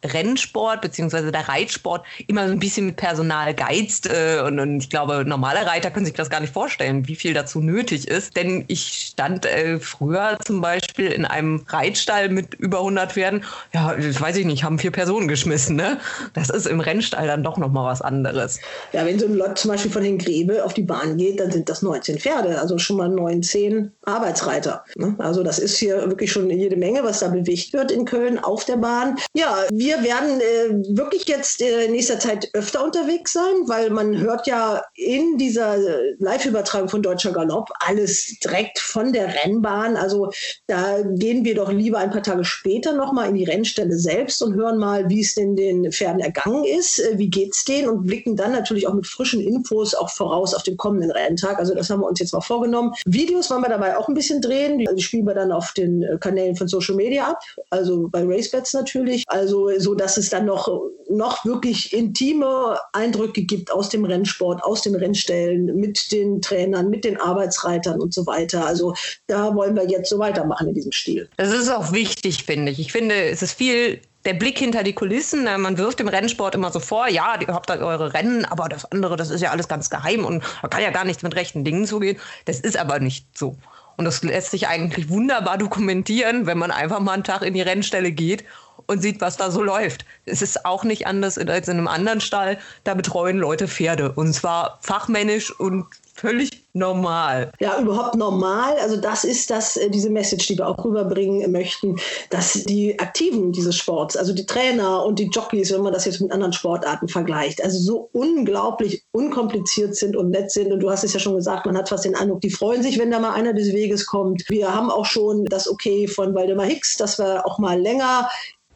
Rennsport beziehungsweise der Reitsport immer so ein bisschen mit Personal geizt. Äh, und, und, ich glaube, normale Reiter können sich das gar nicht vorstellen, wie viel dazu nötig ist. Denn ich stand äh, früher zum Beispiel in einem Reitstall mit über 100 Pferden. Ja, das weiß ich nicht, haben vier Personen geschmissen. Ne? Das ist im Rennstall dann doch nochmal was anderes. Ja, wenn so ein Lot zum Beispiel von den Grebe auf die Bahn geht, dann sind das 19 Pferde, also schon mal 19 Arbeitsreiter. Ne? Also das ist hier wirklich schon jede Menge, was da bewegt wird in Köln auf der Bahn. Ja, wir wir werden äh, wirklich jetzt äh, in nächster Zeit öfter unterwegs sein, weil man hört ja in dieser äh, Live-Übertragung von Deutscher Galopp alles direkt von der Rennbahn. Also da gehen wir doch lieber ein paar Tage später nochmal in die Rennstelle selbst und hören mal, wie es denn den Pferden ergangen ist, äh, wie geht's denen und blicken dann natürlich auch mit frischen Infos auch voraus auf den kommenden Renntag. Also das haben wir uns jetzt mal vorgenommen. Videos wollen wir dabei auch ein bisschen drehen. Die spielen wir dann auf den äh, Kanälen von Social Media ab, also bei RaceBets natürlich. Also so, dass es dann noch, noch wirklich intime Eindrücke gibt aus dem Rennsport, aus den Rennstellen, mit den Trainern, mit den Arbeitsreitern und so weiter. Also da wollen wir jetzt so weitermachen in diesem Stil. Das ist auch wichtig, finde ich. Ich finde, es ist viel der Blick hinter die Kulissen. Man wirft im Rennsport immer so vor, ja, ihr habt da eure Rennen, aber das andere, das ist ja alles ganz geheim und man kann ja gar nichts mit rechten Dingen zugehen. Das ist aber nicht so. Und das lässt sich eigentlich wunderbar dokumentieren, wenn man einfach mal einen Tag in die Rennstelle geht und sieht, was da so läuft. Es ist auch nicht anders als in einem anderen Stall. Da betreuen Leute Pferde. Und zwar fachmännisch und völlig normal. Ja, überhaupt normal. Also das ist das, äh, diese Message, die wir auch rüberbringen möchten, dass die Aktiven dieses Sports, also die Trainer und die Jockeys, wenn man das jetzt mit anderen Sportarten vergleicht, also so unglaublich unkompliziert sind und nett sind. Und du hast es ja schon gesagt, man hat fast den Eindruck, die freuen sich, wenn da mal einer des Weges kommt. Wir haben auch schon das Okay von Waldemar Hicks, dass wir auch mal länger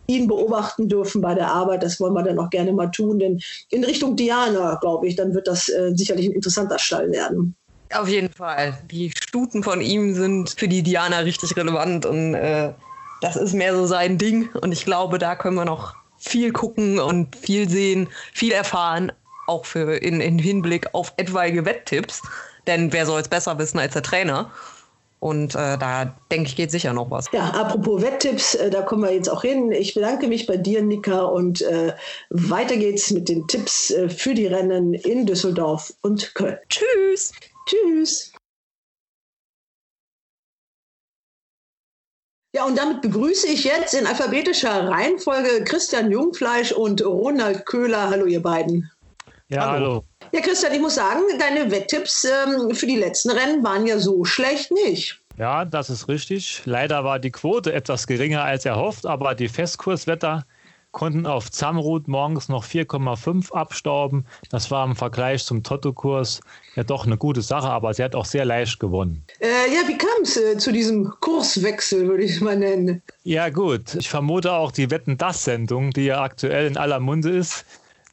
ihn beobachten dürfen bei der Arbeit. Das wollen wir dann auch gerne mal tun. Denn in Richtung Diana, glaube ich, dann wird das äh, sicherlich ein interessanter Stall werden. Auf jeden Fall. Die Stuten von ihm sind für die Diana richtig relevant und äh, das ist mehr so sein Ding. Und ich glaube, da können wir noch viel gucken und viel sehen, viel erfahren, auch für in, in Hinblick auf etwaige Wetttipps. Denn wer soll es besser wissen als der Trainer? Und äh, da denke ich, geht sicher noch was. Ja, apropos Wetttipps, äh, da kommen wir jetzt auch hin. Ich bedanke mich bei dir, Nika, und äh, weiter geht's mit den Tipps äh, für die Rennen in Düsseldorf und Köln. Tschüss. Tschüss. Ja, und damit begrüße ich jetzt in alphabetischer Reihenfolge Christian Jungfleisch und Ronald Köhler. Hallo, ihr beiden. Ja, hallo. hallo. Ja, Christian, ich muss sagen, deine Wetttipps ähm, für die letzten Rennen waren ja so schlecht nicht. Ja, das ist richtig. Leider war die Quote etwas geringer als erhofft, aber die Festkurswetter konnten auf Zamrut morgens noch 4,5 abstauben. Das war im Vergleich zum Totto-Kurs ja doch eine gute Sache, aber sie hat auch sehr leicht gewonnen. Äh, ja, wie kam es äh, zu diesem Kurswechsel, würde ich es mal nennen? Ja, gut. Ich vermute auch die Wetten-Das-Sendung, die ja aktuell in aller Munde ist.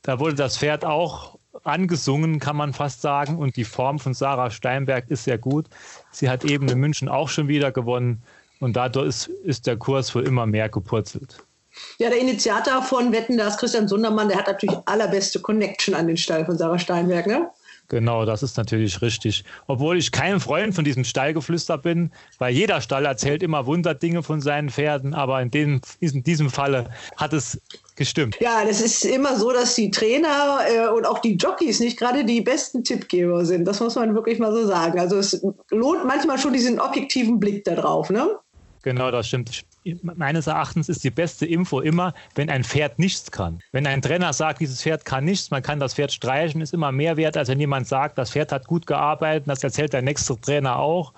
Da wurde das Pferd auch angesungen, kann man fast sagen. Und die Form von Sarah Steinberg ist sehr gut. Sie hat eben in München auch schon wieder gewonnen. Und dadurch ist, ist der Kurs wohl immer mehr gepurzelt. Ja, der Initiator von Wetten, da ist Christian Sundermann, der hat natürlich allerbeste Connection an den Stall von Sarah Steinberg, ne? Genau, das ist natürlich richtig. Obwohl ich kein Freund von diesem Stallgeflüster bin, weil jeder Stall erzählt immer Wunderdinge von seinen Pferden, aber in, dem, in diesem Falle hat es gestimmt. Ja, das ist immer so, dass die Trainer äh, und auch die Jockeys nicht gerade die besten Tippgeber sind. Das muss man wirklich mal so sagen. Also es lohnt manchmal schon diesen objektiven Blick darauf, ne? Genau, das stimmt. Meines Erachtens ist die beste Info immer, wenn ein Pferd nichts kann. Wenn ein Trainer sagt, dieses Pferd kann nichts, man kann das Pferd streichen, ist immer mehr wert, als wenn jemand sagt, das Pferd hat gut gearbeitet, das erzählt der nächste Trainer auch.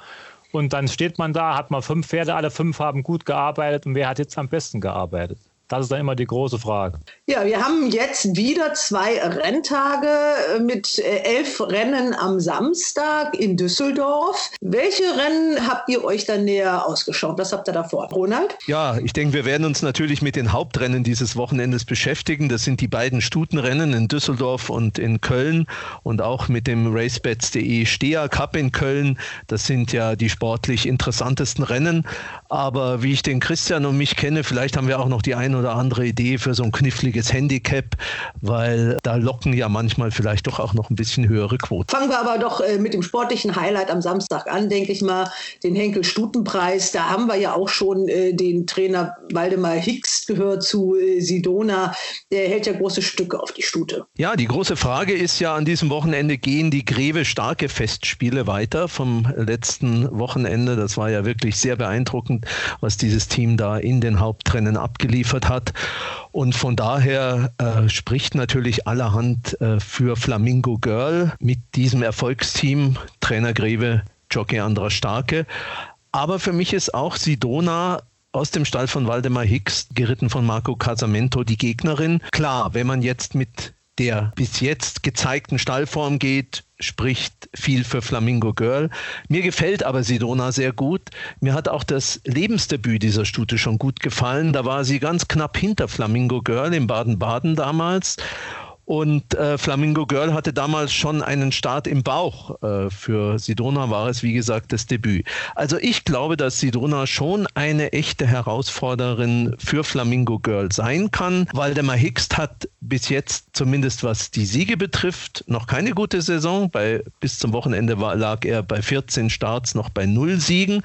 Und dann steht man da, hat man fünf Pferde, alle fünf haben gut gearbeitet und wer hat jetzt am besten gearbeitet? Das ist dann immer die große Frage. Ja, wir haben jetzt wieder zwei Renntage mit äh, elf Rennen am Samstag in Düsseldorf. Welche Rennen habt ihr euch dann näher ausgeschaut? Was habt ihr davor? Ronald? Ja, ich denke, wir werden uns natürlich mit den Hauptrennen dieses Wochenendes beschäftigen. Das sind die beiden Stutenrennen in Düsseldorf und in Köln und auch mit dem racebets.de Steher Cup in Köln. Das sind ja die sportlich interessantesten Rennen. Aber wie ich den Christian und mich kenne, vielleicht haben wir auch noch die eine oder andere Idee für so ein kniffliges Handicap, weil da locken ja manchmal vielleicht doch auch noch ein bisschen höhere Quoten. Fangen wir aber doch äh, mit dem sportlichen Highlight am Samstag an, denke ich mal, den Henkel-Stutenpreis. Da haben wir ja auch schon äh, den Trainer Waldemar Hicks gehört zu äh, Sidona. Der hält ja große Stücke auf die Stute. Ja, die große Frage ist ja an diesem Wochenende, gehen die Greve starke Festspiele weiter vom letzten Wochenende? Das war ja wirklich sehr beeindruckend was dieses Team da in den Hauptrennen abgeliefert hat. Und von daher äh, spricht natürlich allerhand äh, für Flamingo Girl mit diesem Erfolgsteam, Trainer Greve, Jockey Andra Starke. Aber für mich ist auch Sidona aus dem Stall von Waldemar Hicks, geritten von Marco Casamento, die Gegnerin. Klar, wenn man jetzt mit der bis jetzt gezeigten Stallform geht, spricht viel für Flamingo Girl. Mir gefällt aber Sidona sehr gut. Mir hat auch das Lebensdebüt dieser Stute schon gut gefallen. Da war sie ganz knapp hinter Flamingo Girl in Baden-Baden damals. Und äh, Flamingo Girl hatte damals schon einen Start im Bauch. Äh, für Sidona war es, wie gesagt, das Debüt. Also ich glaube, dass Sidona schon eine echte Herausforderin für Flamingo Girl sein kann. Waldemar Hickst hat bis jetzt, zumindest was die Siege betrifft, noch keine gute Saison. Bei, bis zum Wochenende war, lag er bei 14 Starts noch bei 0 Siegen.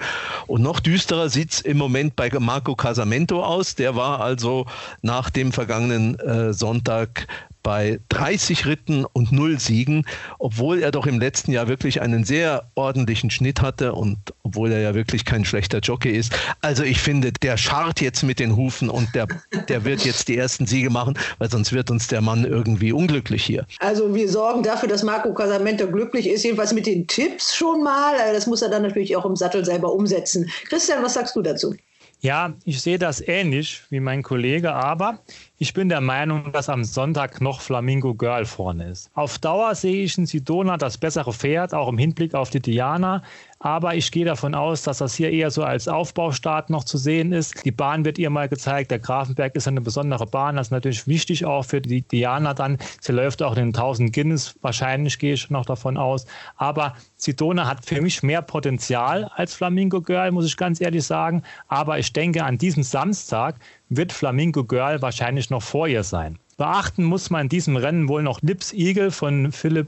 Und noch düsterer sieht es im Moment bei Marco Casamento aus. Der war also nach dem vergangenen äh, Sonntag bei 30 Ritten und 0 Siegen, obwohl er doch im letzten Jahr wirklich einen sehr ordentlichen Schnitt hatte und obwohl er ja wirklich kein schlechter Jockey ist. Also ich finde, der scharrt jetzt mit den Hufen und der, der wird jetzt die ersten Siege machen, weil sonst wird uns der Mann irgendwie unglücklich hier. Also wir sorgen dafür, dass Marco Casamento glücklich ist, jedenfalls mit den Tipps schon mal. Das muss er dann natürlich auch im Sattel selber umsetzen. Christian, was sagst du dazu? Ja, ich sehe das ähnlich wie mein Kollege, aber ich bin der Meinung, dass am Sonntag noch Flamingo Girl vorne ist. Auf Dauer sehe ich in Sidona das bessere Pferd, auch im Hinblick auf die Diana. Aber ich gehe davon aus, dass das hier eher so als Aufbaustart noch zu sehen ist. Die Bahn wird ihr mal gezeigt. Der Grafenberg ist eine besondere Bahn. Das ist natürlich wichtig auch für die Diana dann. Sie läuft auch in den 1000 Guinness. Wahrscheinlich gehe ich noch davon aus. Aber Sidona hat für mich mehr Potenzial als Flamingo Girl, muss ich ganz ehrlich sagen. Aber ich denke, an diesem Samstag wird Flamingo Girl wahrscheinlich noch vor ihr sein. Beachten muss man in diesem Rennen wohl noch Lips Eagle von Philipp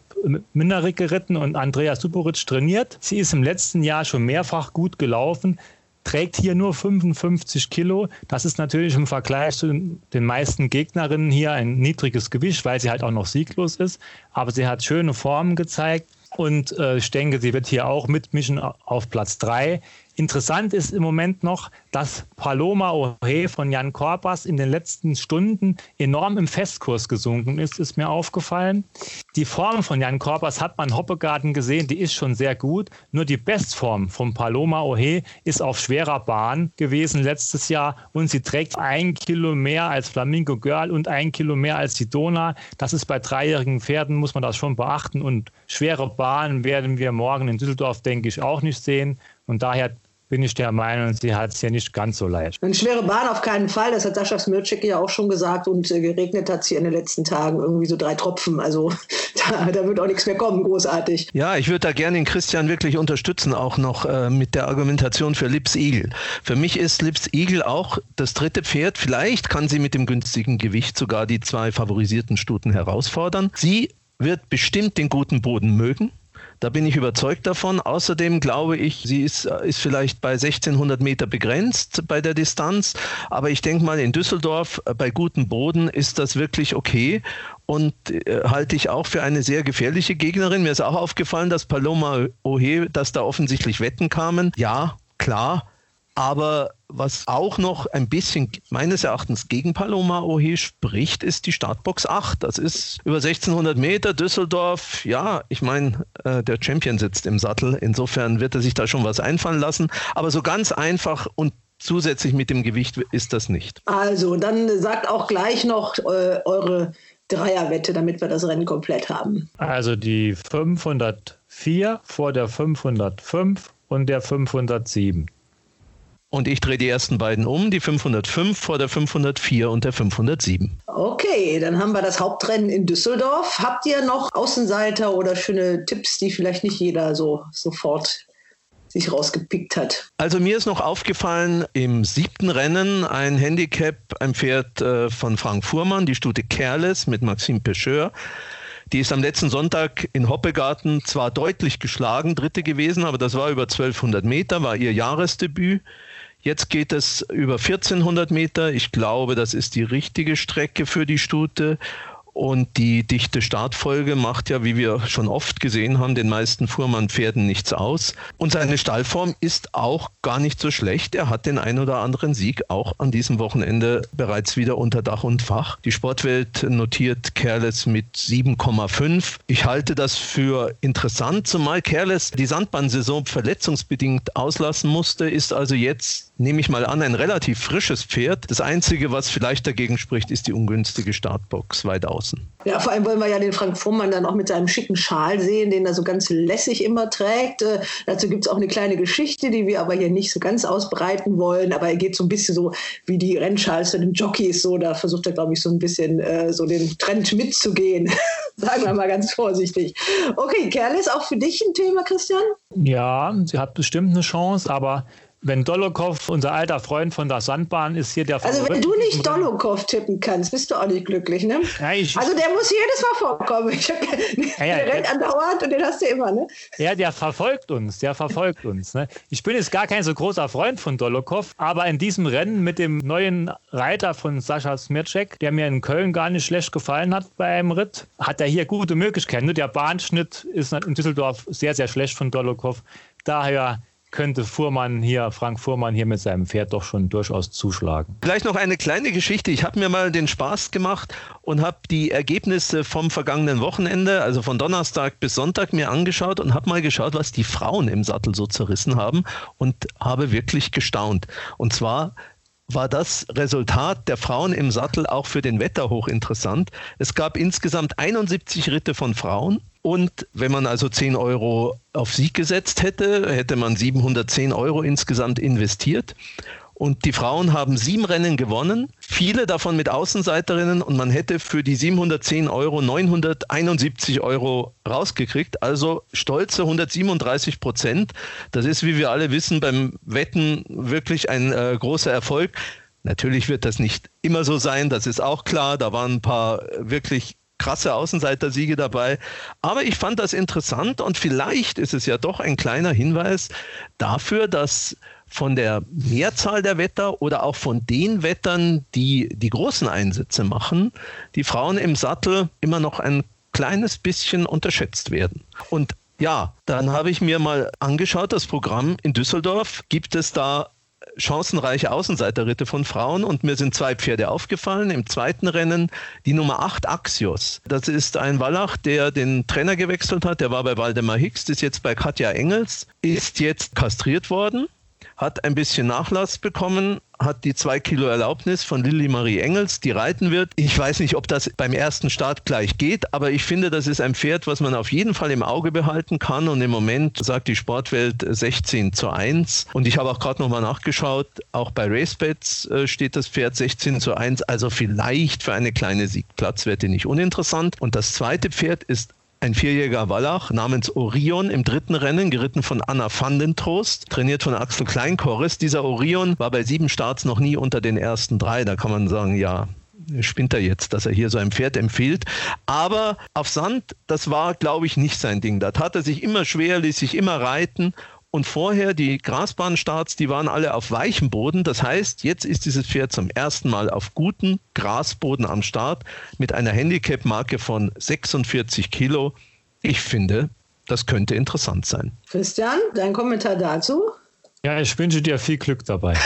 Minnerik geritten und Andrea Suporitsch trainiert. Sie ist im letzten Jahr schon mehrfach gut gelaufen, trägt hier nur 55 Kilo. Das ist natürlich im Vergleich zu den meisten Gegnerinnen hier ein niedriges Gewicht, weil sie halt auch noch sieglos ist. Aber sie hat schöne Formen gezeigt und äh, ich denke, sie wird hier auch mitmischen auf Platz 3. Interessant ist im Moment noch, dass Paloma Ohe von Jan Korpas in den letzten Stunden enorm im Festkurs gesunken ist, ist mir aufgefallen. Die Form von Jan Korpas hat man Hoppegarten gesehen, die ist schon sehr gut. Nur die Bestform von Paloma Ohe ist auf schwerer Bahn gewesen letztes Jahr und sie trägt ein Kilo mehr als Flamingo Girl und ein Kilo mehr als die Dona. Das ist bei dreijährigen Pferden, muss man das schon beachten. Und schwere Bahnen werden wir morgen in Düsseldorf, denke ich, auch nicht sehen. Und daher bin ich der Meinung, sie hat es ja nicht ganz so leicht. Eine schwere Bahn auf keinen Fall, das hat Sascha Smircek ja auch schon gesagt und äh, geregnet hat es hier in den letzten Tagen irgendwie so drei Tropfen. Also da, da, wird auch nichts mehr kommen, großartig. Ja, ich würde da gerne den Christian wirklich unterstützen, auch noch äh, mit der Argumentation für Lips Eagle. Für mich ist Lips Eagle auch das dritte Pferd. Vielleicht kann sie mit dem günstigen Gewicht sogar die zwei favorisierten Stuten herausfordern. Sie wird bestimmt den guten Boden mögen. Da bin ich überzeugt davon. Außerdem glaube ich, sie ist, ist vielleicht bei 1600 Meter begrenzt bei der Distanz. Aber ich denke mal, in Düsseldorf äh, bei gutem Boden ist das wirklich okay und äh, halte ich auch für eine sehr gefährliche Gegnerin. Mir ist auch aufgefallen, dass Paloma Ohe, dass da offensichtlich Wetten kamen. Ja, klar. Aber was auch noch ein bisschen meines Erachtens gegen Paloma Ohe spricht, ist die Startbox 8. Das ist über 1600 Meter Düsseldorf. Ja, ich meine, äh, der Champion sitzt im Sattel. Insofern wird er sich da schon was einfallen lassen. Aber so ganz einfach und zusätzlich mit dem Gewicht ist das nicht. Also, dann sagt auch gleich noch äh, eure Dreierwette, damit wir das Rennen komplett haben. Also die 504 vor der 505 und der 507. Und ich drehe die ersten beiden um, die 505 vor der 504 und der 507. Okay, dann haben wir das Hauptrennen in Düsseldorf. Habt ihr noch Außenseiter oder schöne Tipps, die vielleicht nicht jeder so sofort sich rausgepickt hat. Also mir ist noch aufgefallen im siebten Rennen ein Handicap, ein Pferd äh, von Frank Fuhrmann, die Stute Careless mit Maxime Pecheur. Die ist am letzten Sonntag in Hoppegarten zwar deutlich geschlagen, dritte gewesen, aber das war über 1200 Meter, war ihr Jahresdebüt. Jetzt geht es über 1400 Meter. Ich glaube, das ist die richtige Strecke für die Stute. Und die dichte Startfolge macht ja, wie wir schon oft gesehen haben, den meisten Fuhrmann-Pferden nichts aus. Und seine Stallform ist auch gar nicht so schlecht. Er hat den ein oder anderen Sieg auch an diesem Wochenende bereits wieder unter Dach und Fach. Die Sportwelt notiert Careless mit 7,5. Ich halte das für interessant, zumal Careless die Sandbahnsaison verletzungsbedingt auslassen musste, ist also jetzt, nehme ich mal an, ein relativ frisches Pferd. Das Einzige, was vielleicht dagegen spricht, ist die ungünstige Startbox weit aus draußen. Ja, vor allem wollen wir ja den Frank Fuhrmann dann auch mit seinem schicken Schal sehen, den er so ganz lässig immer trägt. Äh, dazu gibt es auch eine kleine Geschichte, die wir aber hier nicht so ganz ausbreiten wollen. Aber er geht so ein bisschen so wie die Rennschals von den Jockeys. So, da versucht er, glaube ich, so ein bisschen äh, so den Trend mitzugehen. Sagen wir mal ganz vorsichtig. Okay, Kerl ist auch für dich ein Thema, Christian? Ja, sie hat bestimmt eine Chance, aber wenn Dolokow, unser alter Freund von der Sandbahn, ist hier der Favorit. Also wenn du nicht Dolokow tippen kannst, bist du auch nicht glücklich, ne? Ja, ich, also der muss jedes Mal vorkommen. Ich, ja, ja, der rennt andauernd und den hast du immer, ne? Ja, der verfolgt uns, der verfolgt uns. Ne? Ich bin jetzt gar kein so großer Freund von Dolokow, aber in diesem Rennen mit dem neuen Reiter von Sascha Smircek, der mir in Köln gar nicht schlecht gefallen hat bei einem Ritt, hat er hier gute Möglichkeiten. Der Bahnschnitt ist in Düsseldorf sehr, sehr schlecht von Dolokow. Daher könnte Fuhrmann hier, Frank Fuhrmann hier mit seinem Pferd doch schon durchaus zuschlagen. Vielleicht noch eine kleine Geschichte. Ich habe mir mal den Spaß gemacht und habe die Ergebnisse vom vergangenen Wochenende, also von Donnerstag bis Sonntag, mir angeschaut und habe mal geschaut, was die Frauen im Sattel so zerrissen haben und habe wirklich gestaunt. Und zwar war das Resultat der Frauen im Sattel auch für den Wetter hochinteressant. Es gab insgesamt 71 Ritte von Frauen und wenn man also 10 Euro auf Sieg gesetzt hätte, hätte man 710 Euro insgesamt investiert. Und die Frauen haben sieben Rennen gewonnen, viele davon mit Außenseiterinnen und man hätte für die 710 Euro 971 Euro rausgekriegt, also stolze 137 Prozent. Das ist, wie wir alle wissen, beim Wetten wirklich ein äh, großer Erfolg. Natürlich wird das nicht immer so sein, das ist auch klar. Da waren ein paar wirklich krasse Außenseiter-Siege dabei. Aber ich fand das interessant und vielleicht ist es ja doch ein kleiner Hinweis dafür, dass von der Mehrzahl der Wetter oder auch von den Wettern, die die großen Einsätze machen, die Frauen im Sattel immer noch ein kleines bisschen unterschätzt werden. Und ja, dann habe ich mir mal angeschaut, das Programm in Düsseldorf. Gibt es da chancenreiche Außenseiterritte von Frauen und mir sind zwei Pferde aufgefallen. Im zweiten Rennen die Nummer 8 Axios. Das ist ein Wallach, der den Trainer gewechselt hat. Der war bei Waldemar Hicks, ist jetzt bei Katja Engels, ist jetzt kastriert worden hat ein bisschen Nachlass bekommen, hat die zwei Kilo Erlaubnis von Lilly Marie Engels, die reiten wird. Ich weiß nicht, ob das beim ersten Start gleich geht, aber ich finde, das ist ein Pferd, was man auf jeden Fall im Auge behalten kann. Und im Moment sagt die Sportwelt 16 zu 1. Und ich habe auch gerade nochmal nachgeschaut, auch bei RaceBets äh, steht das Pferd 16 zu 1. Also vielleicht für eine kleine Siegplatzwette nicht uninteressant. Und das zweite Pferd ist ein vierjähriger Wallach namens Orion im dritten Rennen, geritten von Anna Vandentrost, trainiert von Axel Kleinkorres. Dieser Orion war bei sieben Starts noch nie unter den ersten drei. Da kann man sagen, ja, spinnt er jetzt, dass er hier so ein Pferd empfiehlt. Aber auf Sand, das war, glaube ich, nicht sein Ding. Da tat er sich immer schwer, ließ sich immer reiten und vorher die Grasbahnstarts, die waren alle auf weichem Boden. Das heißt, jetzt ist dieses Pferd zum ersten Mal auf guten Grasboden am Start mit einer Handicap-Marke von 46 Kilo. Ich finde, das könnte interessant sein. Christian, dein Kommentar dazu? Ja, ich wünsche dir viel Glück dabei.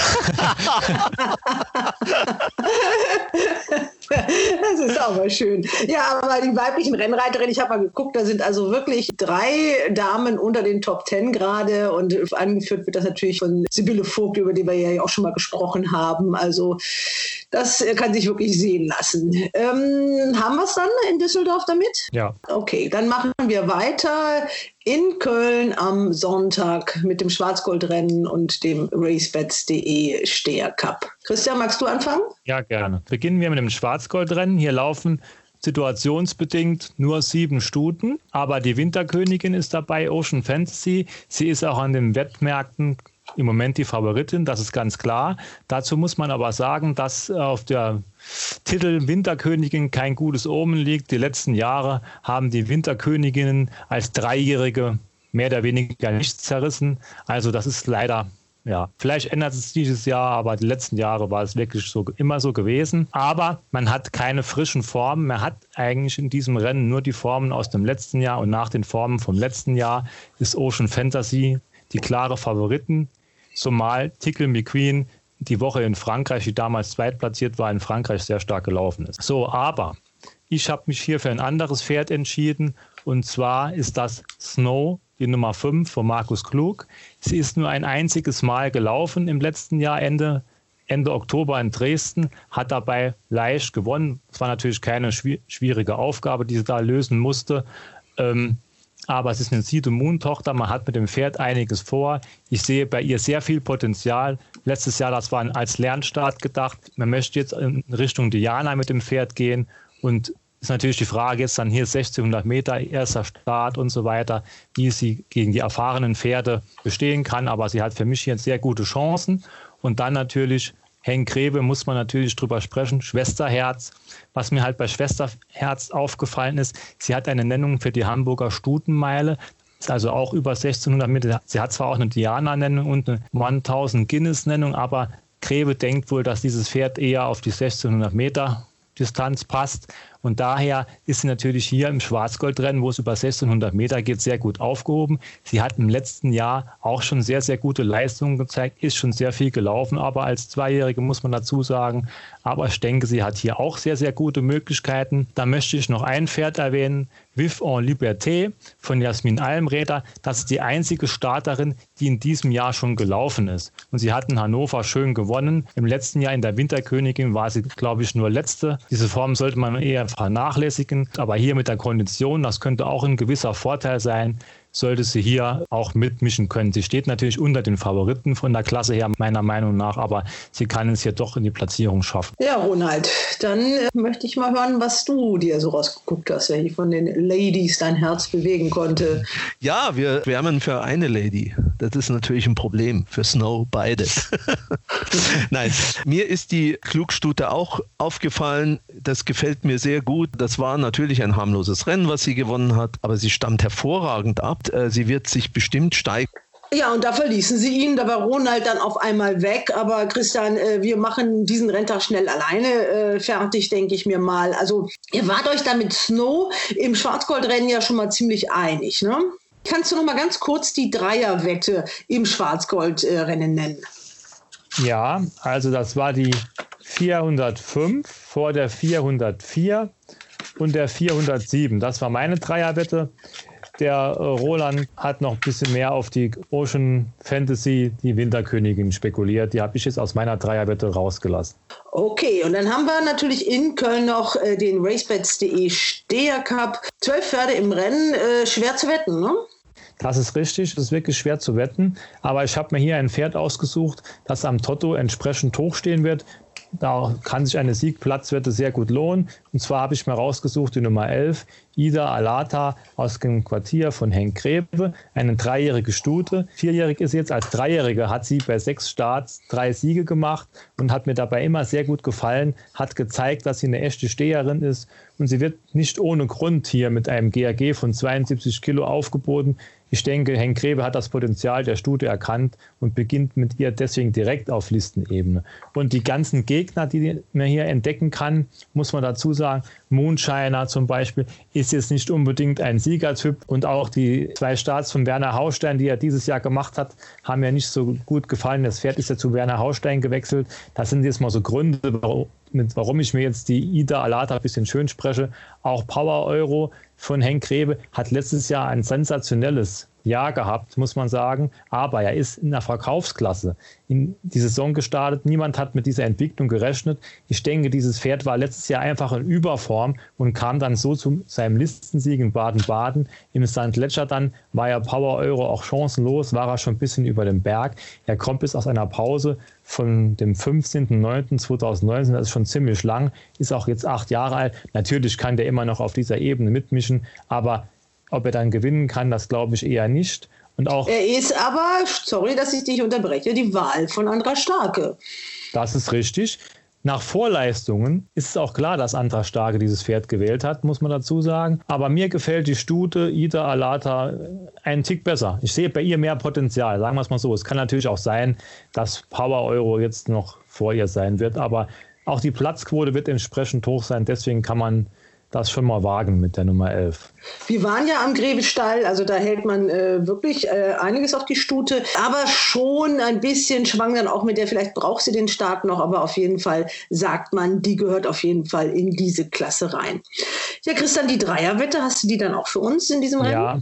das ist auch mal schön. Ja, aber die weiblichen Rennreiterinnen, ich habe mal geguckt, da sind also wirklich drei Damen unter den Top Ten gerade und angeführt wird das natürlich von Sibylle Vogt, über die wir ja auch schon mal gesprochen haben. Also das kann sich wirklich sehen lassen. Ähm, haben wir es dann in Düsseldorf damit? Ja. Okay, dann machen wir weiter in Köln am Sonntag mit dem Schwarzgoldrennen und dem racebets.de Steher Cup. Christian, magst du anfangen? Ja, gerne. Beginnen wir mit dem Schwarzgoldrennen. Hier laufen situationsbedingt nur sieben Stuten, aber die Winterkönigin ist dabei, Ocean Fantasy. Sie ist auch an den Wettmärkten im Moment die Favoritin, das ist ganz klar. Dazu muss man aber sagen, dass auf der Titel Winterkönigin kein gutes Omen liegt. Die letzten Jahre haben die Winterköniginnen als Dreijährige mehr oder weniger nichts zerrissen. Also das ist leider Ja, vielleicht ändert es dieses Jahr, aber die letzten Jahre war es wirklich so immer so gewesen. Aber man hat keine frischen Formen. Man hat eigentlich in diesem Rennen nur die Formen aus dem letzten Jahr und nach den Formen vom letzten Jahr ist Ocean Fantasy die klare Favoriten. Zumal Tickle McQueen die Woche in Frankreich, die damals zweitplatziert war, in Frankreich sehr stark gelaufen ist. So, aber ich habe mich hier für ein anderes Pferd entschieden und zwar ist das Snow, die Nummer 5 von Markus Klug. Sie ist nur ein einziges Mal gelaufen im letzten Jahr, Ende, Ende Oktober in Dresden, hat dabei leicht gewonnen. Es war natürlich keine schwierige Aufgabe, die sie da lösen musste. Ähm, aber es ist eine Seed- und Moon-Tochter. Man hat mit dem Pferd einiges vor. Ich sehe bei ihr sehr viel Potenzial. Letztes Jahr, das war als Lernstart gedacht. Man möchte jetzt in Richtung Diana mit dem Pferd gehen und ist natürlich die Frage jetzt dann hier 1600 Meter, erster Start und so weiter, wie sie gegen die erfahrenen Pferde bestehen kann. Aber sie hat für mich hier sehr gute Chancen. Und dann natürlich Henk Grebe muss man natürlich drüber sprechen. Schwesterherz. Was mir halt bei Schwesterherz aufgefallen ist, sie hat eine Nennung für die Hamburger Stutenmeile. Ist also auch über 1600 Meter. Sie hat zwar auch eine Diana-Nennung und eine 1000 Guinness-Nennung, aber Grebe denkt wohl, dass dieses Pferd eher auf die 1600 Meter Distanz passt. Und daher ist sie natürlich hier im Schwarzgoldrennen, wo es über 1600 Meter geht, sehr gut aufgehoben. Sie hat im letzten Jahr auch schon sehr, sehr gute Leistungen gezeigt, ist schon sehr viel gelaufen, aber als Zweijährige muss man dazu sagen. Aber ich denke, sie hat hier auch sehr, sehr gute Möglichkeiten. Da möchte ich noch ein Pferd erwähnen, Viv en Liberté von Jasmin Almräder. Das ist die einzige Starterin, die in diesem Jahr schon gelaufen ist. Und sie hat in Hannover schön gewonnen. Im letzten Jahr in der Winterkönigin war sie, glaube ich, nur letzte. Diese Form sollte man eher vernachlässigen. Aber hier mit der Kondition, das könnte auch ein gewisser Vorteil sein sollte sie hier auch mitmischen können. Sie steht natürlich unter den Favoriten von der Klasse her, meiner Meinung nach, aber sie kann es hier doch in die Platzierung schaffen. Ja, Ronald, dann äh, möchte ich mal hören, was du dir so rausgeguckt hast, wer hier von den Ladies dein Herz bewegen konnte. Ja, wir wärmen für eine Lady. Das ist natürlich ein Problem. Für Snow beide. Nein, mir ist die Klugstute auch aufgefallen. Das gefällt mir sehr gut. Das war natürlich ein harmloses Rennen, was sie gewonnen hat, aber sie stammt hervorragend ab. Äh, sie wird sich bestimmt steigen. Ja, und da verließen sie ihn. Da war Ronald dann auf einmal weg. Aber Christian, äh, wir machen diesen Renntag schnell alleine äh, fertig, denke ich mir mal. Also, ihr wart euch da mit Snow im Schwarzgoldrennen ja schon mal ziemlich einig, ne? Kannst du noch mal ganz kurz die Dreierwette im Schwarzgoldrennen nennen? Ja, also das war die 405 vor der 404 und der 407. Das war meine Dreierwette. Der äh, Roland hat noch ein bisschen mehr auf die Ocean Fantasy, die Winterkönigin, spekuliert. Die habe ich jetzt aus meiner Dreierwette rausgelassen. Okay, und dann haben wir natürlich in Köln noch äh, den racebets.de Steher Cup. Zwölf Pferde im Rennen, äh, schwer zu wetten, ne? Das ist richtig, das ist wirklich schwer zu wetten. Aber ich habe mir hier ein Pferd ausgesucht, das am Toto entsprechend hochstehen wird. Da kann sich eine Siegplatzwette sehr gut lohnen. Und zwar habe ich mir rausgesucht die Nummer 11, Ida Alata aus dem Quartier von Henk Grebe, eine dreijährige Stute. Vierjährig ist sie jetzt. Als Dreijährige hat sie bei sechs Starts drei Siege gemacht und hat mir dabei immer sehr gut gefallen, hat gezeigt, dass sie eine echte Steherin ist. Und sie wird nicht ohne Grund hier mit einem GAG von 72 Kilo aufgeboten. Ich denke, Henk Grebe hat das Potenzial der Stute erkannt und beginnt mit ihr deswegen direkt auf Listenebene. Und die ganzen Gegner, die man hier entdecken kann, muss man dazu sagen, Moonshiner zum Beispiel ist jetzt nicht unbedingt ein Siegertyp und auch die zwei Starts von Werner Haustein, die er dieses Jahr gemacht hat, haben ja nicht so gut gefallen. Das Pferd ist ja zu Werner Haustein gewechselt. Das sind jetzt mal so Gründe, warum ich mir jetzt die Ida Alata ein bisschen schön spreche. Auch Power Euro von Henk Grebe hat letztes Jahr ein sensationelles Jahr gehabt, muss man sagen. Aber er ist in der Verkaufsklasse in die Saison gestartet. Niemand hat mit dieser Entwicklung gerechnet. Ich denke, dieses Pferd war letztes Jahr einfach in Überform und kam dann so zu seinem Listensieg in Baden-Baden. Im St. Ledger dann war er Power Euro auch chancenlos, war er schon ein bisschen über dem Berg. Er kommt bis aus einer Pause von dem 15.09.2019, das ist schon ziemlich lang, ist auch jetzt acht Jahre alt. Natürlich kann der immer noch auf dieser Ebene mitmischen, aber ob er dann gewinnen kann, das glaube ich eher nicht. Und auch er ist aber, sorry, dass ich dich unterbreche, die Wahl von Andra Starke. Das ist richtig. Nach Vorleistungen ist es auch klar, dass Antra Starke dieses Pferd gewählt hat, muss man dazu sagen. Aber mir gefällt die Stute Ida Alata einen Tick besser. Ich sehe bei ihr mehr Potenzial, sagen wir es mal so. Es kann natürlich auch sein, dass Power Euro jetzt noch vor ihr sein wird, aber auch die Platzquote wird entsprechend hoch sein. Deswegen kann man das schon mal wagen mit der Nummer 11. Wir waren ja am Gräbestall, also da hält man äh, wirklich äh, einiges auf die Stute, aber schon ein bisschen schwang dann auch mit der, vielleicht braucht sie den Start noch, aber auf jeden Fall sagt man, die gehört auf jeden Fall in diese Klasse rein. Ja, Christian, die Dreierwette, hast du die dann auch für uns in diesem Rennen? Ja,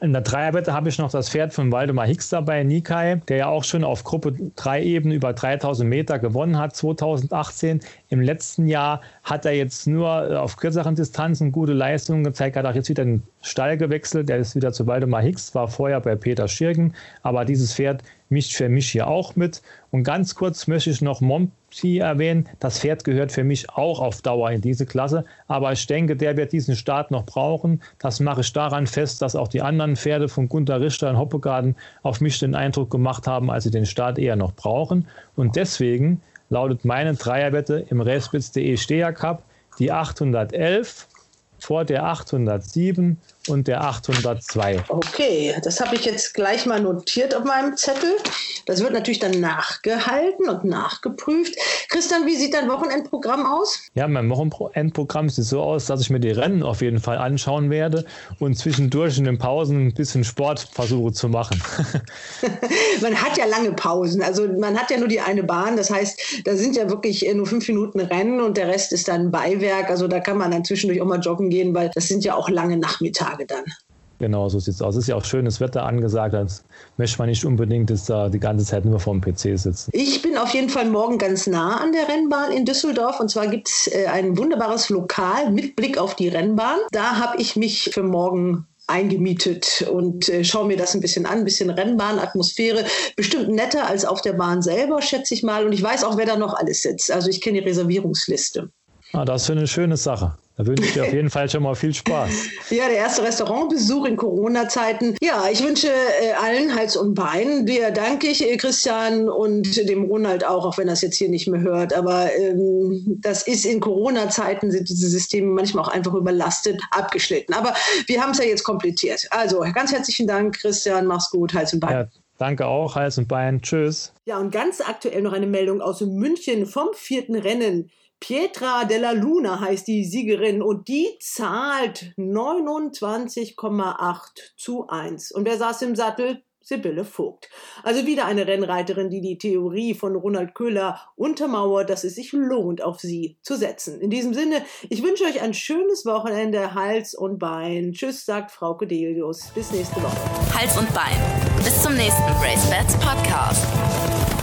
in der Dreierwette habe ich noch das Pferd von Waldemar Hicks dabei, Nikai, der ja auch schon auf Gruppe 3 Ebene über 3000 Meter gewonnen hat 2018. Im letzten Jahr hat er jetzt nur äh, auf kürzeren Distanzen gute Leistungen gezeigt, hat auch jetzt wieder den Stall gewechselt. Der ist wieder zu Waldemar Hicks, war vorher bei Peter Schirgen. Aber dieses Pferd mischt für mich hier auch mit. Und ganz kurz möchte ich noch Monty erwähnen. Das Pferd gehört für mich auch auf Dauer in diese Klasse. Aber ich denke, der wird diesen Start noch brauchen. Das mache ich daran fest, dass auch die anderen Pferde von Gunter Richter und Hoppegarten auf mich den Eindruck gemacht haben, als sie den Start eher noch brauchen. Und deswegen lautet meine Dreierwette im Racebits.de Steher Cup die 811 vor der 807 und der 802. Okay, das habe ich jetzt gleich mal notiert auf meinem Zettel. Das wird natürlich dann nachgehalten und nachgeprüft. Christian, wie sieht dein Wochenendprogramm aus? Ja, mein Wochenendprogramm sieht so aus, dass ich mir die Rennen auf jeden Fall anschauen werde und zwischendurch in den Pausen ein bisschen Sport versuche zu machen. man hat ja lange Pausen. Also man hat ja nur die eine Bahn. Das heißt, da sind ja wirklich nur fünf Minuten Rennen und der Rest ist dann Beiwerk. Also da kann man dann zwischendurch auch mal joggen gehen, weil das sind ja auch lange Nachmittage dann. Genau, so sieht es aus. Es ist ja auch schönes Wetter angesagt. Das möchte man nicht unbedingt dass da die ganze Zeit nur vor dem PC sitzen. Ich bin auf jeden Fall morgen ganz nah an der Rennbahn in Düsseldorf. Und zwar gibt es äh, ein wunderbares Lokal mit Blick auf die Rennbahn. Da habe ich mich für morgen eingemietet und äh, schaue mir das ein bisschen an, ein bisschen Rennbahnatmosphäre. Bestimmt netter als auf der Bahn selber, schätze ich mal. Und ich weiß auch, wer da noch alles sitzt. Also ich kenne die Reservierungsliste. Ah, das ist eine schöne Sache. Da wünsche ich dir auf jeden Fall schon mal viel Spaß. Ja, der erste Restaurantbesuch in Corona-Zeiten. Ja, ich wünsche äh, allen Hals und Bein. Dir danke ich, äh, Christian, und dem Ronald auch, auch wenn das jetzt hier nicht mehr hört. Aber ähm, das ist in Corona-Zeiten, sind diese Systeme manchmal auch einfach überlastet, abgeschnitten. Aber wir haben es ja jetzt komplettiert. Also ganz herzlichen Dank, Christian. Mach's gut, Hals und Bein. Ja. Danke auch, Hals und Bein. Tschüss. Ja, und ganz aktuell noch eine Meldung aus München vom vierten Rennen. Pietra della Luna heißt die Siegerin und die zahlt 29,8 zu 1. Und wer saß im Sattel? Sibylle Vogt. Also wieder eine Rennreiterin, die die Theorie von Ronald Köhler untermauert, dass es sich lohnt, auf sie zu setzen. In diesem Sinne, ich wünsche euch ein schönes Wochenende, Hals und Bein. Tschüss, sagt Frau Delius. Bis nächste Woche. Hals und Bein. Bis zum nächsten Race Bats Podcast.